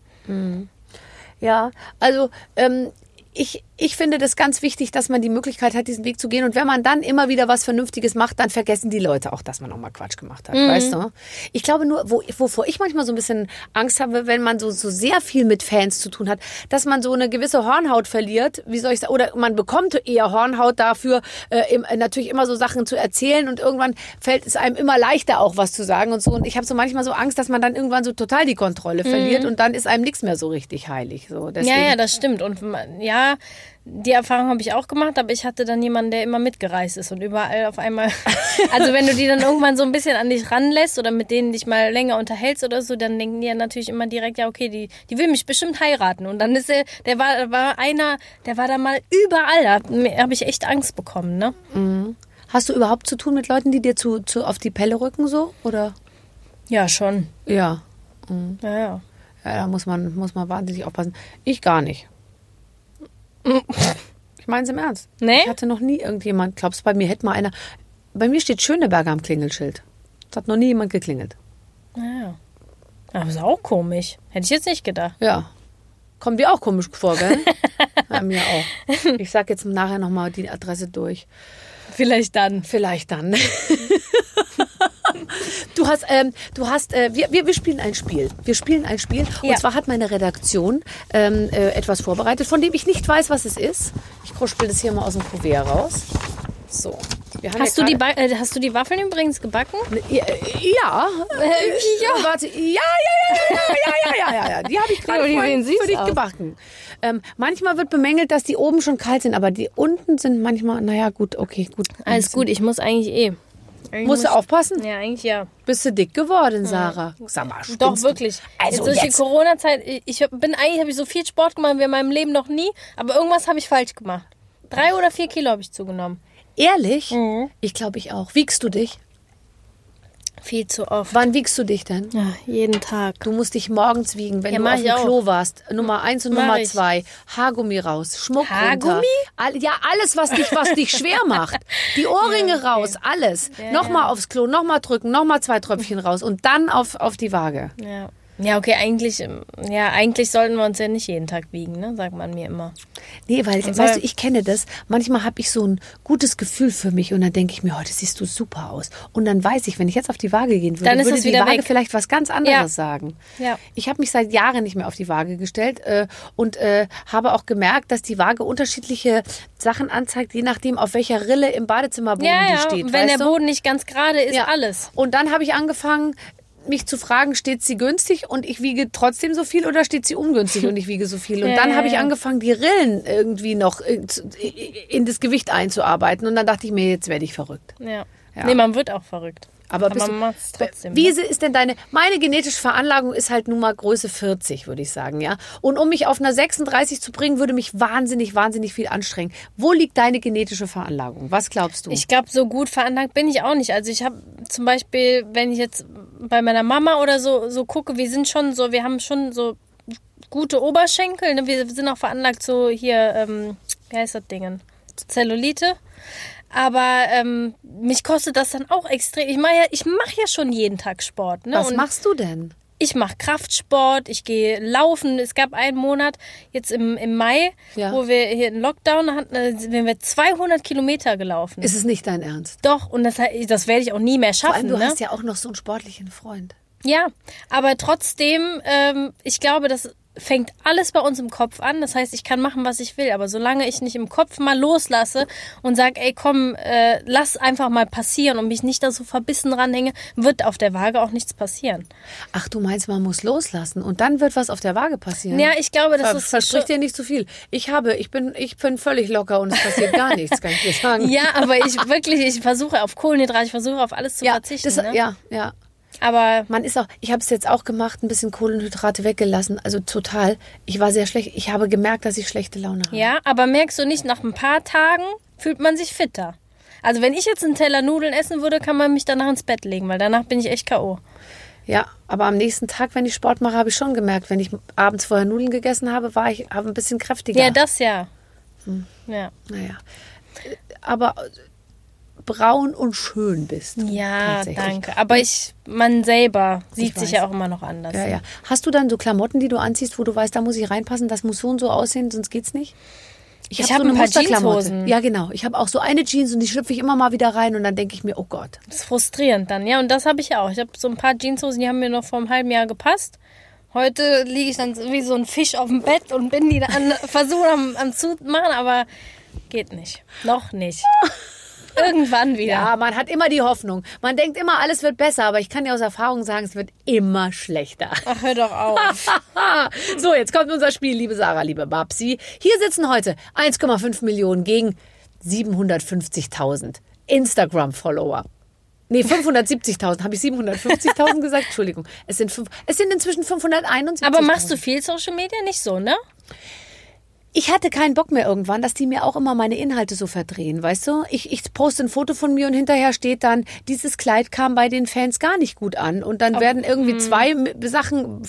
Ja, also ähm, ich, ich finde das ganz wichtig, dass man die Möglichkeit hat, diesen Weg zu gehen. Und wenn man dann immer wieder was Vernünftiges macht, dann vergessen die Leute auch, dass man nochmal Quatsch gemacht hat. Mhm. Weißt du? Ich glaube nur, wo, wovor ich manchmal so ein bisschen Angst habe, wenn man so, so sehr viel mit Fans zu tun hat, dass man so eine gewisse Hornhaut verliert. Wie soll ich sagen? Oder man bekommt eher Hornhaut dafür, äh, im, natürlich immer so Sachen zu erzählen. Und irgendwann fällt es einem immer leichter, auch was zu sagen und so. Und ich habe so manchmal so Angst, dass man dann irgendwann so total die Kontrolle mhm. verliert und dann ist einem nichts mehr so richtig heilig. So, deswegen. Ja, ja, das stimmt. Und ja, die Erfahrung habe ich auch gemacht, aber ich hatte dann jemanden, der immer mitgereist ist und überall auf einmal. (laughs) Also wenn du die dann irgendwann so ein bisschen an dich ranlässt oder mit denen dich mal länger unterhältst oder so, dann denken die ja natürlich immer direkt, ja okay, die, die will mich bestimmt heiraten. Und dann ist er, der war, war einer, der war da mal überall. Da habe ich echt Angst bekommen, ne? Mhm. Hast du überhaupt zu tun mit Leuten, die dir zu, zu auf die Pelle rücken so oder? Ja schon. Ja. Mhm. Ja, ja. Ja, da muss man, muss man wahnsinnig aufpassen. Ich gar nicht. Ich meine es im Ernst. Nee? Ich hatte noch nie irgendjemand, glaubst du, bei mir hätte mal einer. Bei mir steht Schöneberger am Klingelschild. Es hat noch nie jemand geklingelt. Naja. Aber ist auch komisch. Hätte ich jetzt nicht gedacht. Ja. Kommt dir auch komisch vor, gell? (laughs) Bei mir auch. Ich sag jetzt nachher nochmal die Adresse durch. Vielleicht dann. Vielleicht dann. (laughs) Du hast, ähm, du hast, äh, wir, wir, wir spielen ein Spiel. Wir spielen ein Spiel. Ja. Und zwar hat meine Redaktion ähm, äh, etwas vorbereitet, von dem ich nicht weiß, was es ist. Ich kruspel das hier mal aus dem Kuvert raus. So. Hast, ja du die äh, hast du die Waffeln übrigens gebacken? Ja. ja. Warte. Ja, ja, ja, ja, ja, ja, ja, ja. Die habe ich gerade für dich gebacken. Ähm, manchmal wird bemängelt, dass die oben schon kalt sind, aber die unten sind manchmal, naja, gut, okay, gut. Alles gut, ich muss eigentlich eh. Eigentlich Musst du aufpassen? Ja, eigentlich ja. Bist du dick geworden, Sarah? Sag mal, spinnst Doch, du? wirklich. Also jetzt durch jetzt. die Corona-Zeit, ich- hab- bin eigentlich, habe ich so viel Sport gemacht wie in meinem Leben noch nie, aber irgendwas habe ich falsch gemacht. Drei oder vier Kilo habe ich zugenommen. Ehrlich? Mhm. Ich glaube, ich auch. Wiegst du dich? Viel zu oft. Wann wiegst du dich denn? Ja, jeden Tag. Du musst dich morgens wiegen, wenn Ja, du auf dem auch. Klo warst. Nummer eins und Mach Nummer ich. zwei. Haargummi raus, Schmuck runter. Haargummi? All, ja, alles, was dich, was dich schwer macht. Die (laughs) Ohrringe raus, alles. nochmal aufs Klo, nochmal drücken, nochmal zwei Tröpfchen raus und dann auf, auf die Waage. Ja. Ja, okay, eigentlich, ähm, ja, eigentlich sollten wir uns ja nicht jeden Tag wiegen, ne? sagt man mir immer. Nee, weil, soll- weißt du, ich kenne das. Manchmal habe ich so ein gutes Gefühl für mich und dann denke ich mir, heute siehst du super aus. Und dann weiß ich, wenn ich jetzt auf die Waage gehen würde, Dann ist würde es die Waage weg. vielleicht was ganz anderes Ja. sagen. Ja. Ich habe mich seit Jahren nicht mehr auf die Waage gestellt äh, und äh, habe auch gemerkt, dass die Waage unterschiedliche Sachen anzeigt, je nachdem, auf welcher Rille im Badezimmerboden Ja, die ja, steht. und wenn der du? Boden nicht ganz gerade ist, Ja. alles. Und dann habe ich angefangen, mich zu fragen, steht sie günstig und ich wiege trotzdem so viel oder steht sie ungünstig und ich wiege so viel? Und (laughs) Ja, dann ja, habe ich ja. angefangen, die Rillen irgendwie noch äh, in das Gewicht einzuarbeiten. Und dann dachte ich mir, jetzt werde ich verrückt. Ja. Ja. Nee, man wird auch verrückt. Aber, bist man macht es trotzdem. Wie ne? ist denn deine, meine genetische Veranlagung ist halt nun mal Größe 40, würde ich sagen, ja. Und um mich auf einer 36 zu bringen, würde mich wahnsinnig, wahnsinnig viel anstrengen. Wo liegt deine genetische Veranlagung? Was glaubst du? Ich glaube, so gut veranlagt bin ich auch nicht. Also ich habe zum Beispiel, wenn ich jetzt bei meiner Mama oder so, so gucke, wir sind schon so, wir haben schon so gute Oberschenkel. Ne? Wir sind auch veranlagt so hier, ähm, wie heißt das Ding? Zellulite. Aber ähm, mich kostet das dann auch extrem. Ich mache ja, ich mach ja schon jeden Tag Sport. Ne? Was Und machst du denn? Ich mache Kraftsport, ich gehe laufen. Es gab einen Monat jetzt im, im Mai, Ja. wo wir hier einen Lockdown hatten, sind wir 200 Kilometer gelaufen. Ist es nicht dein Ernst? Doch, und das, das werde ich auch nie mehr Vor allem, schaffen. du ne? hast ja auch noch so einen sportlichen Freund. Ja, aber trotzdem, ähm, ich glaube, das fängt alles bei uns im Kopf an. Das heißt, ich kann machen, was ich will. Aber solange ich nicht im Kopf mal loslasse und sage, ey, komm, äh, lass einfach mal passieren und mich nicht da so verbissen ranhänge, wird auf der Waage auch nichts passieren. Ach, du meinst, man muss loslassen und dann wird was auf der Waage passieren? Ja, ich glaube, das Ver ist versprich dir nicht zu viel. Ich habe, ich bin, ich bin völlig locker und es passiert gar nichts, kann ich dir (laughs) sagen. Ja, aber ich wirklich, ich versuche auf Kohlenhydrate, ich versuche auf alles zu ja, verzichten. das, ne? ja, ja. Aber Man ist auch, ich habe es jetzt auch gemacht, ein bisschen Kohlenhydrate weggelassen, also total. Ich war sehr schlecht. Ich habe gemerkt, dass ich schlechte Laune habe. Ja, aber merkst du nicht, nach ein paar Tagen fühlt man sich fitter. Also wenn ich jetzt einen Teller Nudeln essen würde, kann man mich danach ins Bett legen, weil danach bin ich echt K.O. Ja, aber am nächsten Tag, wenn ich Sport mache, habe ich schon gemerkt, wenn ich abends vorher Nudeln gegessen habe, war ich habe ein bisschen kräftiger. Ja, das ja. Hm. Ja. Naja. Aber braun und schön bist. Ja, danke. Aber ich, man selber sieht sich weiß. ja auch immer noch anders. Ja, ja. Hast du dann so Klamotten, die du anziehst, wo du weißt, da muss ich reinpassen, das muss so und so aussehen, sonst geht's nicht? Ich hab hab ein paar. Jeanshosen. Ja, genau. Ich habe auch so eine Jeans und die schlüpfe ich immer mal wieder rein und dann denke ich mir, oh Gott. Das ist frustrierend dann, ja. Und das habe ich auch. Ich habe so ein paar Jeanshosen, die haben mir noch vor einem halben Jahr gepasst. Heute liege ich dann wie so ein Fisch auf dem Bett und bin die dann (laughs) versuchen am, am zu machen, aber geht nicht. Noch nicht. (laughs) Irgendwann wieder. Ja, man hat immer die Hoffnung. Man denkt immer, alles wird besser, aber ich kann dir aus Erfahrung sagen, es wird immer schlechter. Ach, hör doch auf. (laughs) so, jetzt kommt unser Spiel, liebe Sarah, liebe Babsi. Hier sitzen heute 1,5 Millionen gegen 750.000 Instagram-Follower. Nee, 570.000. Habe ich 750.000 gesagt? Entschuldigung. Es sind, fünf, es sind inzwischen 571.000. Aber machst du viel Social Media? Nicht so, ne? Ich hatte keinen Bock mehr irgendwann, dass die mir auch immer meine Inhalte so verdrehen, weißt du? Ich, ich poste ein Foto von mir und hinterher steht dann, dieses Kleid kam bei den Fans gar nicht gut an. Und dann werden irgendwie zwei M- Sachen.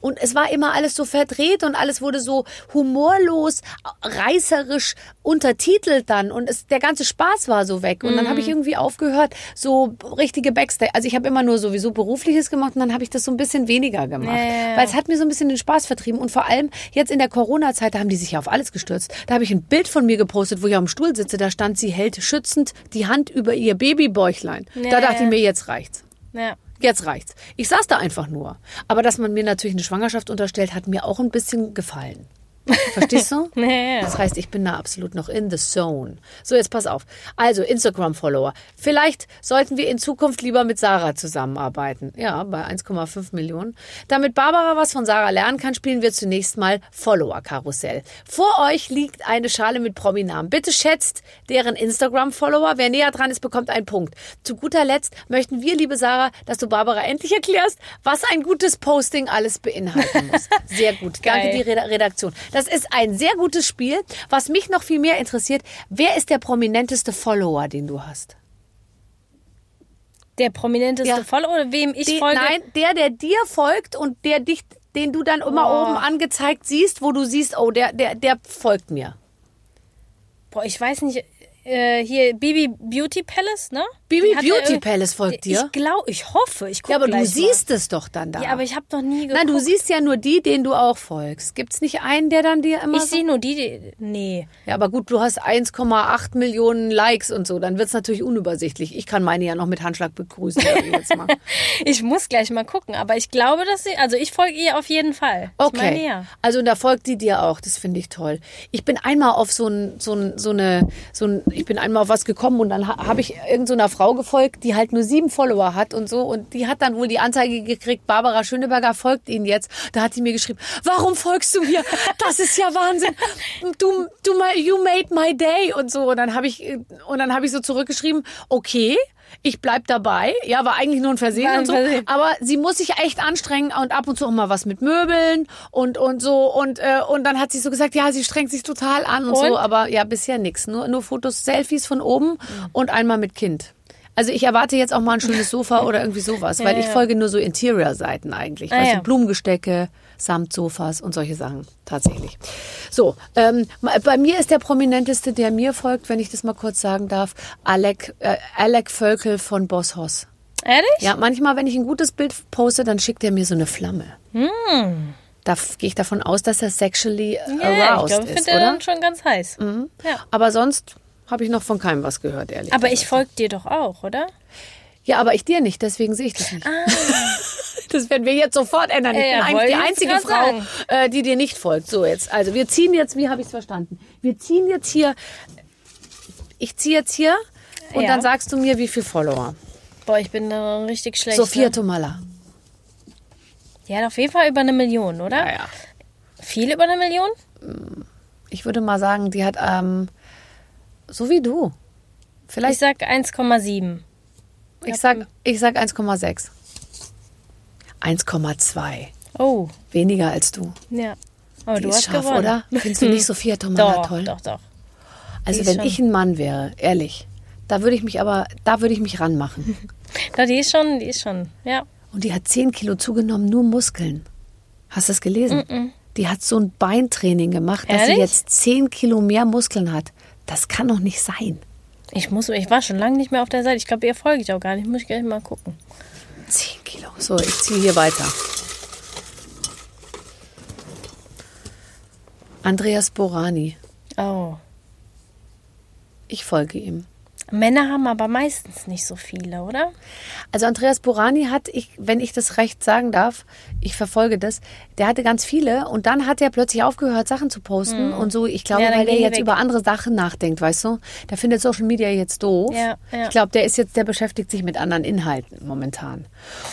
Und es war immer alles so verdreht und alles wurde so humorlos, reißerisch untertitelt dann. Und es, der ganze Spaß war so weg. Und dann habe ich irgendwie aufgehört, so richtige Backstage. Also ich habe immer nur sowieso Berufliches gemacht und dann habe ich das so ein bisschen weniger gemacht. Ja, ja, ja. Weil es hat mir so ein bisschen den Spaß vertrieben. Und vor allem jetzt in der Corona-Zeit, da haben die sich ja auf alles gestürzt. Da habe ich ein Bild von mir gepostet, wo ich am Stuhl sitze. Da stand, sie hält schützend die Hand über ihr Babybäuchlein. Ja, da dachte ich mir, jetzt reicht's. Ja. Jetzt reicht's. Ich saß da einfach nur. Aber dass man mir natürlich eine Schwangerschaft unterstellt, hat mir auch ein bisschen gefallen. Verstehst du? (laughs) Ja, ja. Das heißt, ich bin da absolut noch in the zone. So, jetzt pass auf. Also, Instagram-Follower. Vielleicht sollten wir in Zukunft lieber mit Sarah zusammenarbeiten. Ja, bei 1,5 Millionen. Damit Barbara was von Sarah lernen kann, spielen wir zunächst mal Follower-Karussell. Vor euch liegt eine Schale mit Prominamen. Bitte schätzt deren Instagram-Follower. Wer näher dran ist, bekommt einen Punkt. Zu guter Letzt möchten wir, liebe Sarah, dass du Barbara endlich erklärst, was ein gutes Posting alles beinhalten muss. Sehr gut. Danke, die Reda- Redaktion. Das ist ein sehr gutes Spiel. Was mich noch viel mehr interessiert, wer ist der prominenteste Follower, den du hast? Der prominenteste Ja. Follower oder wem ich Die- folge? Nein, der, der dir folgt und der dich, den du dann immer Oh. oben angezeigt siehst, wo du siehst, oh, der, der, der folgt mir. Boah, ich weiß nicht. Äh, hier Bibi Beauty Palace, ne? Bibi hat Beauty Palace folgt dir? Ich glaube, ich hoffe. Ich guck Ja, aber du siehst es doch dann da. Mal. Ja, aber ich habe noch nie geguckt. Nein, du siehst ja nur die, denen du auch folgst. Gibt's nicht einen, der dann dir immer Ich so sehe nur die, die. Nee. Ja, aber gut, du hast 1,8 Millionen Likes und so, dann wird's natürlich unübersichtlich. Ich kann meine ja noch mit Handschlag begrüßen. ich mal. (laughs) Ich muss gleich mal gucken, aber ich glaube, dass sie. Also ich folge ihr auf jeden Fall. Ich Okay. meine, ja. Also da folgt die dir auch, das finde ich toll. Ich bin einmal auf so ein, so ein, so eine, so ein, ich bin einmal auf was gekommen und dann ha, habe ich irgendeiner so Frau gefolgt, die halt nur sieben Follower hat und so und die hat dann wohl die Anzeige gekriegt, Barbara Schöneberger folgt Ihnen jetzt. Da hat sie mir geschrieben, warum folgst du mir? Das ist ja Wahnsinn. Du, du, you made my day und so. Und dann habe ich, und dann habe ich so zurückgeschrieben, okay. Ich bleib dabei. Ja, war eigentlich nur ein Versehen War ein und so. Versehen. Aber sie muss sich echt anstrengen und ab und zu auch mal was mit Möbeln und und so und äh, und dann hat sie so gesagt, ja, sie strengt sich total an und, Und? so, aber ja, bisher nix, nur nur Fotos, Selfies von oben und einmal mit Kind. Also ich erwarte jetzt auch mal ein schönes Sofa oder irgendwie sowas, weil Ja, ich ja. folge nur so Interior-Seiten eigentlich, Ah, weißt ja. du, Blumengestecke, Samtsofas und solche Sachen tatsächlich. So, ähm, bei mir ist der prominenteste, der mir folgt, wenn ich das mal kurz sagen darf, Alec, äh, Alec Völkel von Boss Hoss. Ehrlich? Ja, manchmal, wenn ich ein gutes Bild poste, dann schickt er mir so eine Flamme. Da f- gehe ich davon aus, dass er sexually Hm. Ja, ich aroused glaube, ich ist, finde er oder? dann schon ganz heiß. Ja. Aber sonst habe ich noch von keinem was gehört, ehrlich Aber gesagt. ich folge dir doch auch, oder? Ja, aber ich dir nicht, deswegen sehe ich das nicht. (laughs) Das werden wir jetzt sofort ändern. Ich bin eigentlich die ich einzige Frau, sagen. äh, die dir nicht folgt. So jetzt, also wir ziehen jetzt, wie habe ich es verstanden? Wir ziehen jetzt hier, ich ziehe jetzt hier und Ja. dann sagst du mir, wie viel Follower. Boah, ich bin da richtig schlecht. Sophia ne? Tomalla. Die hat auf jeden Fall über eine Million, oder? Ja, ja. Viel über eine Million? Ich würde mal sagen, die hat, ähm, so wie du. Ich Vielleicht, sag 1,7. ich sag, ich sag 1,6. 1,2. Oh, Weniger als du. ja. Aber Die du ist hast scharf, gewonnen. oder? Findest du nicht Sophia Tomalla Doch, toll? doch, doch. Also wenn schon- ich ein Mann wäre, ehrlich, da würde ich mich aber, da würde ich mich ranmachen. (laughs) Da, die ist schon, die ist schon, ja. Und die hat 10 Kilo zugenommen, nur Muskeln. Hast du das gelesen? Die hat so ein Beintraining gemacht, dass sie Ehrlich? jetzt 10 Kilo mehr Muskeln hat. Das kann doch nicht sein. Ich muss, ich war schon lange nicht mehr auf der Seite. Ich glaube, ihr folge ich auch gar nicht. Muss ich gleich mal gucken. 10 Kilo. So, ich ziehe hier weiter. Andreas Borani. Oh. Ich folge ihm. Männer haben aber meistens nicht so viele, oder? Also Andreas Borani hat, ich, wenn ich das recht sagen darf, ich verfolge das, der hatte ganz viele und dann hat er plötzlich aufgehört, Sachen zu posten mhm. und so. Ich glaube, ja, weil er jetzt weg. über andere Sachen nachdenkt, weißt du? Der findet Social Media jetzt doof. Ja, ja. Ich glaube, der ist jetzt, der beschäftigt sich mit anderen Inhalten momentan.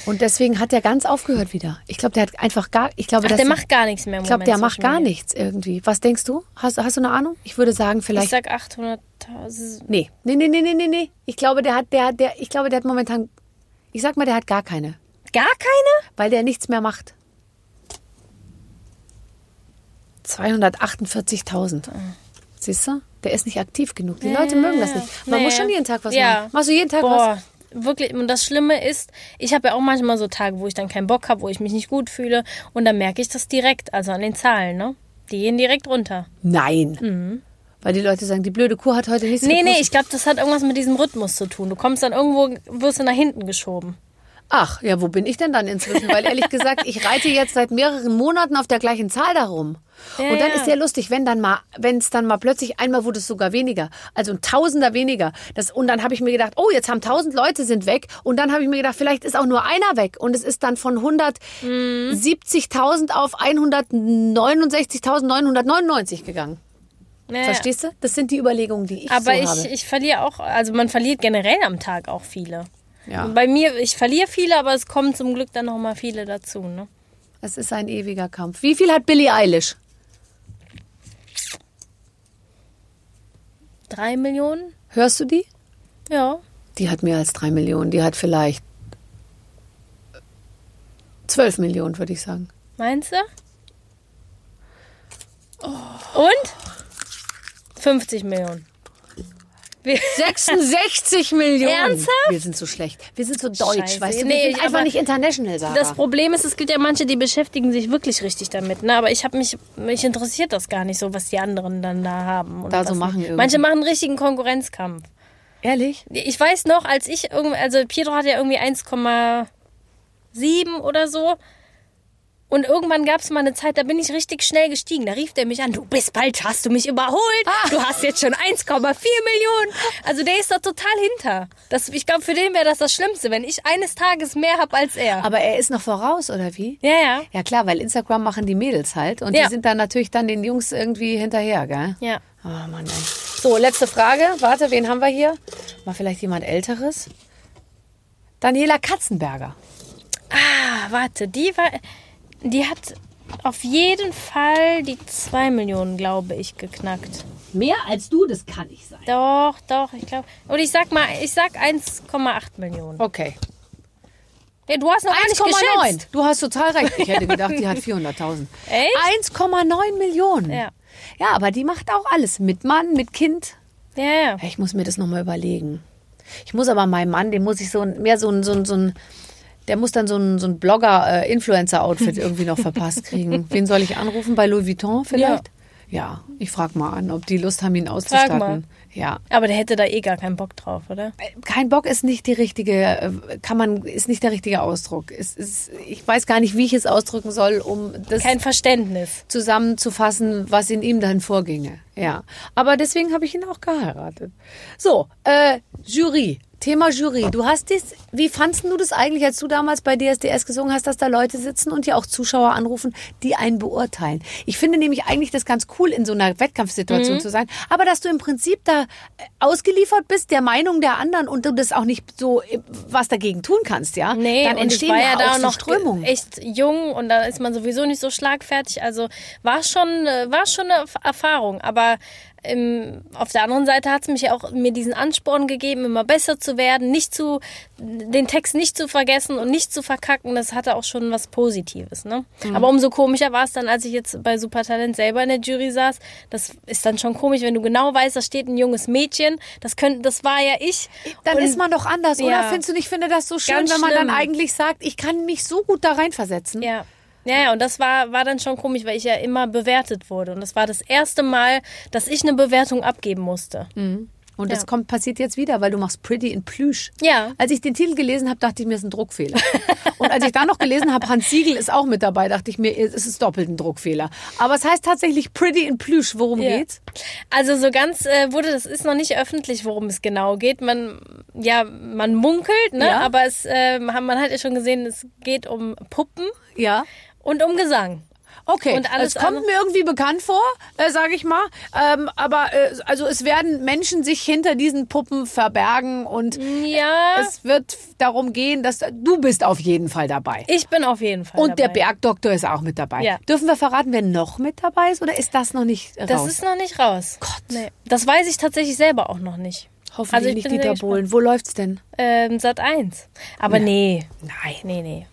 Und deswegen hat er ganz aufgehört wieder. Ich glaube, der hat einfach gar, ich glaube, Ach, der macht gar nichts mehr. Im ich glaube, der Social macht gar Media. nichts irgendwie. Was denkst du? Hast, hast du eine Ahnung? Ich würde sagen, vielleicht. Ich sag 800. 2000. Nee, nee, nee, nee, nee, nee. Ich glaube, der hat, der, der, ich glaube, der hat momentan, ich sag mal, der hat gar keine. Gar keine? Weil der nichts mehr macht. 248.000. Hm. Siehst du? Der ist nicht aktiv genug. Die nee. Leute mögen das nicht. Man nee. muss schon jeden Tag was ja. machen. Machst du jeden Tag Boah. was? wirklich, und das Schlimme ist, ich habe ja auch manchmal so Tage, wo ich dann keinen Bock habe, wo ich mich nicht gut fühle. Und dann merke ich das direkt, also an den Zahlen, ne? Die gehen direkt runter. Nein. Mhm. Weil die Leute sagen, die blöde Kuh hat heute nichts Nee, nee, gepostet. ich glaube, das hat irgendwas mit diesem Rhythmus zu tun. Du kommst dann irgendwo, wirst du nach hinten geschoben. Ach, ja, wo bin ich denn dann inzwischen? Weil ehrlich gesagt, ich reite jetzt seit mehreren Monaten auf der gleichen Zahl darum. Ja, und dann ja. ist ja lustig, wenn dann mal, wenn es dann mal plötzlich einmal wurde es sogar weniger, also ein Tausender weniger. Das, und dann habe ich mir gedacht, oh, jetzt haben tausend Leute sind weg. Und dann habe ich mir gedacht, vielleicht ist auch nur einer weg. Und es ist dann von 170.000 auf 169.999 gegangen. Ja, ja. Verstehst du? Das sind die Überlegungen, die ich Aber so ich, habe. ich verliere auch, also man verliert generell am Tag auch viele. Ja. Bei mir, ich verliere viele, aber es kommen zum Glück dann noch mal viele dazu. Ne? Es ist ein ewiger Kampf. Wie viel hat Billie Eilish? Drei Millionen? Hörst du die? Ja. Die hat mehr als drei Millionen. Die hat vielleicht zwölf Millionen, würde ich sagen. Meinst du? Und? 50 Millionen. Wir- 66 Millionen. Ernsthaft? Wir sind so schlecht. Wir sind so deutsch, Scheiße. weißt du? Nee, wir sind einfach nicht international, Sarah. Das Problem ist, es gibt ja manche, die beschäftigen sich wirklich richtig damit. Ne? Aber ich habe mich, mich interessiert das gar nicht so, was die anderen dann da haben. Und Da so machen irgendwie. Manche machen einen richtigen Konkurrenzkampf. Ehrlich? Ich weiß noch, als ich irgendwie, also Pietro hat ja irgendwie 1,7 oder so. Und irgendwann gab es mal eine Zeit, da bin ich richtig schnell gestiegen. Da rief der mich an, du bist bald, hast du mich überholt. Ah. Du hast jetzt schon 1,4 Millionen. Also der ist da total hinter. Das, ich glaube, für den wäre das das Schlimmste, wenn ich eines Tages mehr habe als er. Aber er ist noch voraus, oder wie? ja, ja. Ja klar, weil Instagram machen die Mädels halt und Ja. die sind dann natürlich dann den Jungs irgendwie hinterher, gell? Ja. Oh Mann, ey. So, letzte Frage. Warte, wen haben wir hier? Mal vielleicht jemand Älteres? Daniela Katzenberger. Ah, warte, die war. Die hat auf jeden Fall die 2 Millionen, glaube ich, geknackt. Mehr als du, das kann nicht sein. Doch, doch, ich glaube. Und ich sag mal, ich sag 1,8 Millionen. Okay. Nee, du hast noch gar nicht 1,9. geschätzt. Du hast total recht. Ich hätte gedacht, die hat 400.000. (laughs) Echt? 1,9 Millionen. Ja. Ja, aber die macht auch alles. Mit Mann, mit Kind. Ja, ja. Ja, Ich muss mir das nochmal überlegen. Ich muss aber meinem Mann, dem muss ich so ein, mehr so ein, so ein, so ein der muss dann so ein, so ein Blogger-Influencer-Outfit (laughs) irgendwie noch verpasst kriegen. Wen soll ich anrufen? Bei Louis Vuitton vielleicht? Ja, ich frage mal an, ob die Lust haben, ihn auszustatten. Ja. Aber der hätte da eh gar keinen Bock drauf, oder? Kein Bock ist nicht die richtige, äh, kann man, ist nicht der richtige Ausdruck. Es ist, ich weiß gar nicht, wie ich es ausdrücken soll, um das Kein Verständnis. zusammenzufassen, was in ihm dann vorginge. Ja. Aber deswegen habe ich ihn auch geheiratet. So, äh, Jury. Thema Jury. Du hast dies, wie fandst du das eigentlich, als du damals bei DSDS gesungen hast, dass da Leute sitzen und dir auch Zuschauer anrufen, die einen beurteilen? Ich finde nämlich eigentlich das ganz cool, in so einer Wettkampfsituation zu sein. Aber dass du im Prinzip da äh, ausgeliefert bist der Meinung der anderen und du das auch nicht so äh, was dagegen tun kannst, ja? Nee, Dann entstehen ja ja da auch noch Strömungen. echt jung und da ist man sowieso nicht so schlagfertig. Also war schon, äh, war schon eine Erf- Erfahrung. Aber ähm, auf der anderen Seite hat es mich ja auch mir diesen Ansporn gegeben, immer besser zu werden, nicht zu den Text nicht zu vergessen und nicht zu verkacken. Das hatte auch schon was Positives. Ne? Mhm. Aber umso komischer war es dann, als ich jetzt bei Supertalent selber in der Jury saß. Das ist dann schon komisch, wenn du genau weißt, da steht ein junges Mädchen. Das könnte, das war ja ich. Dann Und- ist man doch anders, oder? Ja. Findest du nicht? Ich finde das so schön, Ganz wenn man dann schlimm. eigentlich sagt, ich kann mich so gut da reinversetzen. Ja. Ja, ja, und das war, war dann schon komisch, weil ich ja immer bewertet wurde. Und das war das erste Mal, dass ich eine Bewertung abgeben musste. Und das Ja. kommt, passiert jetzt wieder, weil du machst Pretty in Plüsch. Ja. Als ich den Titel gelesen habe, dachte ich mir, es ist ein Druckfehler. (laughs) Und als ich dann noch gelesen habe, Hans Siegel ist auch mit dabei, dachte ich mir, es ist doppelt ein Druckfehler. Aber es heißt tatsächlich Pretty in Plüsch. Worum Ja. geht's? Also so ganz äh, wurde, das ist noch nicht öffentlich, worum es genau geht. Man, ja, man munkelt, ne? Ja. Aber es, äh, man hat ja schon gesehen, es geht um Puppen Ja. Und um Gesang. Okay, Und alles es kommt mir irgendwie bekannt vor, äh, sage ich mal. Ähm, aber äh, also es werden Menschen sich hinter diesen Puppen verbergen und Ja, es wird darum gehen, dass du bist auf jeden Fall dabei. ich bin auf jeden Fall Und der dabei. Bergdoktor ist auch mit dabei. Ja. Dürfen wir verraten, wer noch mit dabei ist oder ist das noch nicht raus? Das ist noch nicht raus. Gott. Nee. Das weiß ich tatsächlich selber auch noch nicht. Hoffentlich Also ich nicht Dieter. Bohlen. Wo läuft's denn? Ähm, Sat 1. Aber nee. Nein. Nee, nee.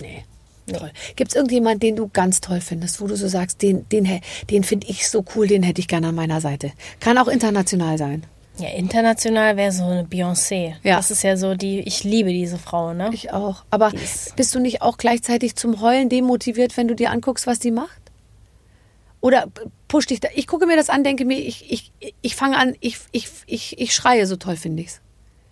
Nee. Toll. Gibt es irgendjemanden, den du ganz toll findest, wo du so sagst, den, den, den finde ich so cool, den hätte ich gerne an meiner Seite? Kann auch international sein. Ja, international wäre so eine Beyoncé. Ja. Das ist ja so die, ich liebe diese Frau, ne? Ich auch. Aber bist du nicht auch gleichzeitig zum Heulen demotiviert, wenn du dir anguckst, was die macht? Oder pusht dich da? Ich gucke mir das an, denke mir, ich, ich, ich fange an, ich, ich, ich, ich schreie, so toll finde ich's.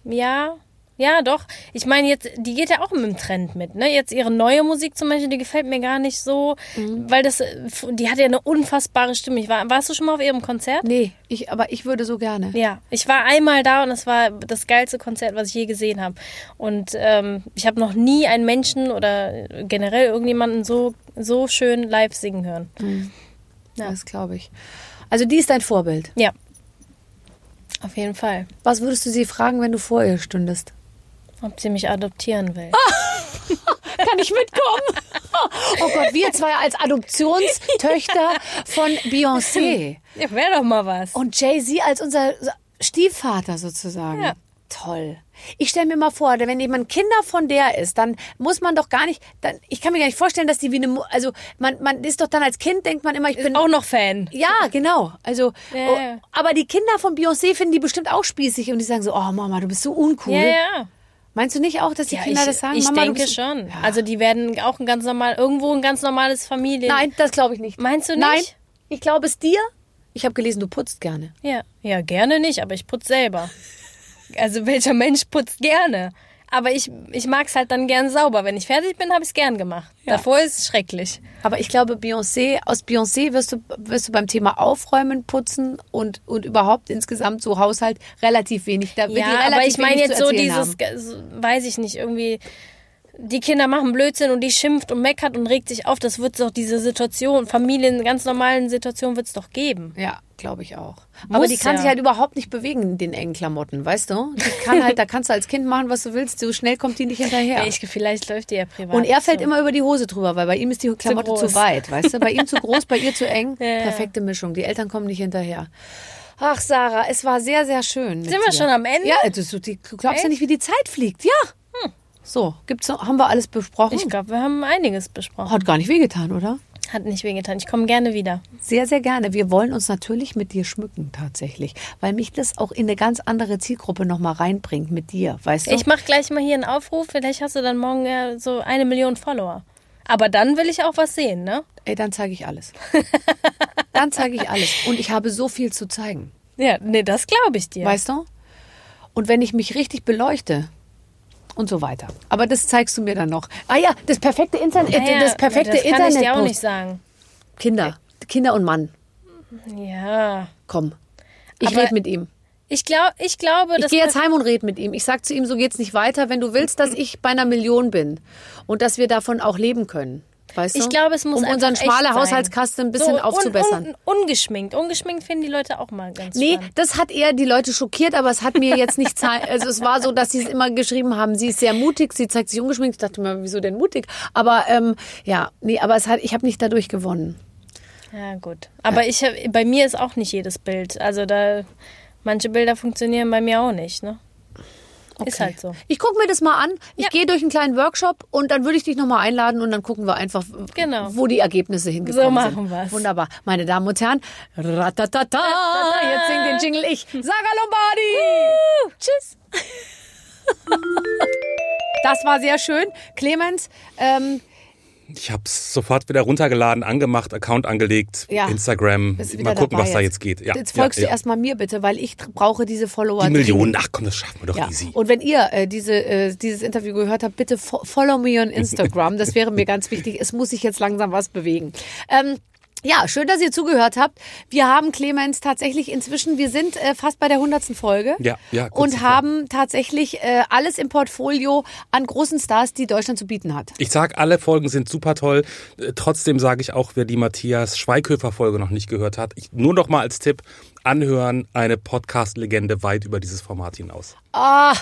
Ja, Ja, doch. Ich meine, jetzt, die geht ja auch mit dem Trend mit. Ne? Jetzt ihre neue Musik zum Beispiel, die gefällt mir gar nicht so, Mhm. weil das, äh, die hat ja eine unfassbare Stimme. Ich war, warst du schon mal auf ihrem Konzert? Nee, ich, aber ich würde so gerne. Ja, ich war einmal da und es war das geilste Konzert, was ich je gesehen habe. Und ähm, ich habe noch nie einen Menschen oder generell irgendjemanden so, so schön live singen hören. Ja. Das glaube ich. Also die ist dein Vorbild. Ja. Auf jeden Fall. Was würdest du sie fragen, wenn du vor ihr stündest? Ob sie mich adoptieren will. (laughs) Kann ich mitkommen? Oh Gott, wir zwei als Adoptionstöchter von Beyoncé. Ja, wäre doch mal was. Und Jay-Z als unser Stiefvater sozusagen. Ja. Toll. Ich stelle mir mal vor, wenn jemand Kinder von der ist, dann muss man doch gar nicht, dann, ich kann mir gar nicht vorstellen, dass die wie eine, also man, man ist doch dann als Kind, denkt man immer, ich bin Auch noch Fan. Ja, genau. Also, Ja, oh, ja. aber die Kinder von Beyoncé finden die bestimmt auch spießig und die sagen so, oh Mama, du bist so uncool. Ja, ja. Meinst du nicht auch, dass die Ja, Kinder ich, das sagen? ich Mama, denke schon. Ja. Also die werden auch ein ganz normal, irgendwo ein ganz normales Familien. Nein, das glaube ich nicht. Meinst du nicht? Nein, ich glaube es dir. Ich habe gelesen, du putzt gerne. Ja, ja, gerne nicht, aber ich putze selber. Also welcher Mensch putzt gerne? Aber ich, ich mag es halt dann gern sauber. Wenn ich fertig bin, habe ich es gern gemacht. Ja. Davor ist es schrecklich. Aber ich glaube, Beyoncé, aus Beyoncé wirst du, wirst du beim Thema Aufräumen, Putzen und, und überhaupt insgesamt so Haushalt relativ wenig. Da Ja, aber ich meine jetzt so dieses, haben. weiß ich nicht, irgendwie, die Kinder machen Blödsinn und die schimpft und meckert und regt sich auf. Das wird doch diese Situation, Familien, ganz normalen Situationen wird es doch geben. Ja, glaube ich auch. Aber Muss die kann ja. sich halt überhaupt nicht bewegen in den engen Klamotten, weißt du? Die kann halt, da kannst du als Kind machen, was du willst. So schnell kommt die nicht hinterher. Ja. Ich, vielleicht läuft die ja privat. Und er fällt so. immer über die Hose drüber, weil bei ihm ist die Klamotte zu, groß. weit, weißt du? Bei ihm zu groß, bei ihr zu eng. (laughs) Ja, ja. Perfekte Mischung. Die Eltern kommen nicht hinterher. Ach, Sarah, es war sehr, sehr schön. Sind wir dir. schon am Ende? Ja, du, du, du glaubst ja Echt? nicht, wie die Zeit fliegt. Ja. So, gibt's noch, haben wir alles besprochen? Ich glaube, wir haben einiges besprochen. Hat gar nicht wehgetan, oder? Hat nicht wehgetan. Ich komme gerne wieder. Sehr, sehr gerne. Wir wollen uns natürlich mit dir schmücken, tatsächlich. Weil mich das auch in eine ganz andere Zielgruppe nochmal reinbringt mit dir, weißt du? Ich mache gleich mal hier einen Aufruf. Vielleicht hast du dann morgen ja so eine Million Follower. Aber dann will ich auch was sehen, ne? Ey, dann zeige ich alles. (laughs) dann zeige ich alles. Und ich habe so viel zu zeigen. Ja, nee, das glaube ich dir. Weißt du? Und wenn ich mich richtig beleuchte und so weiter. Aber das zeigst du mir dann noch. Ah ja, das perfekte Internet, Ja, ja, das perfekte das kann Internet. ich dir auch nicht sagen. Kinder, Kinder und Mann, Ja. komm. Ich rede mit ihm. Ich, glaub, ich glaube, Ich gehe jetzt heim und rede mit ihm. Ich sag zu ihm, so geht's nicht weiter, wenn du willst, dass ich bei einer Million bin und dass wir davon auch leben können. Weißt du? Ich glaube, es muss um unseren echt schmale sein. Haushaltskasten ein bisschen so, un- aufzubessern. Un, ungeschminkt. Ungeschminkt finden die Leute auch mal ganz Nee, spannend. das hat eher die Leute schockiert, aber es hat mir jetzt nicht (laughs) also es war so, dass sie es immer geschrieben haben, sie ist sehr mutig, sie zeigt sich ungeschminkt. Ich dachte mir, wieso denn mutig? Aber ähm, ja, nee, aber es hat, ich habe nicht dadurch gewonnen. Ja, gut. Aber ich hab, bei mir ist auch nicht jedes Bild. Also da manche Bilder funktionieren bei mir auch nicht, ne? Ist Okay. halt so. Ich gucke mir das mal an. Ich Ja. gehe durch einen kleinen Workshop und dann würde ich dich nochmal einladen und dann gucken wir einfach, Genau. wo die Ergebnisse hingekommen So machen sind. wir's. Wunderbar. Meine Damen und Herren, ratatata, jetzt singt den Jingle ich. Sarah Lombardi. Tschüss. Das war sehr schön. Clemens, ähm, Ich habe es sofort wieder runtergeladen, angemacht, Account angelegt, Ja. Instagram. Mal gucken, was da jetzt geht. Ja, jetzt folgst ja, du erstmal mir bitte, weil ich brauche diese Follower. Die Millionen, ach komm, das schaffen wir doch easy. Und wenn ihr äh, diese, äh, dieses Interview gehört habt, bitte fo follow me on (laughs) Instagram. Das wäre mir ganz wichtig. Es muss sich jetzt langsam was bewegen. Ähm, ja, schön, dass ihr zugehört habt. Wir haben Clemens tatsächlich inzwischen, wir sind äh, fast bei der hundertsten Folge. Ja, ja, Und davor. haben tatsächlich äh, alles im Portfolio an großen Stars, die Deutschland zu bieten hat. Ich sag, alle Folgen sind super toll. Äh, Trotzdem sage ich auch, wer die Matthias Schweighöfer-Folge noch nicht gehört hat, ich, nur noch mal als Tipp, anhören, eine Podcast-Legende weit über dieses Format hinaus. Ah,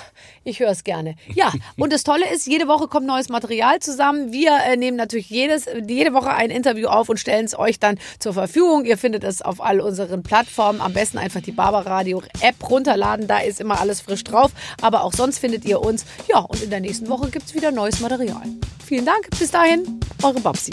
ich höre es gerne. Ja, (laughs) und das Tolle ist, jede Woche kommt neues Material zusammen. Wir äh, nehmen natürlich jedes, jede Woche ein Interview auf und stellen es euch dann zur Verfügung. Ihr findet es auf all unseren Plattformen. Am besten einfach die Barbaradio App runterladen. Da ist immer alles frisch drauf. Aber auch sonst findet ihr uns. Ja, und in der nächsten Woche gibt es wieder neues Material. Vielen Dank. Bis dahin, eure Babsi.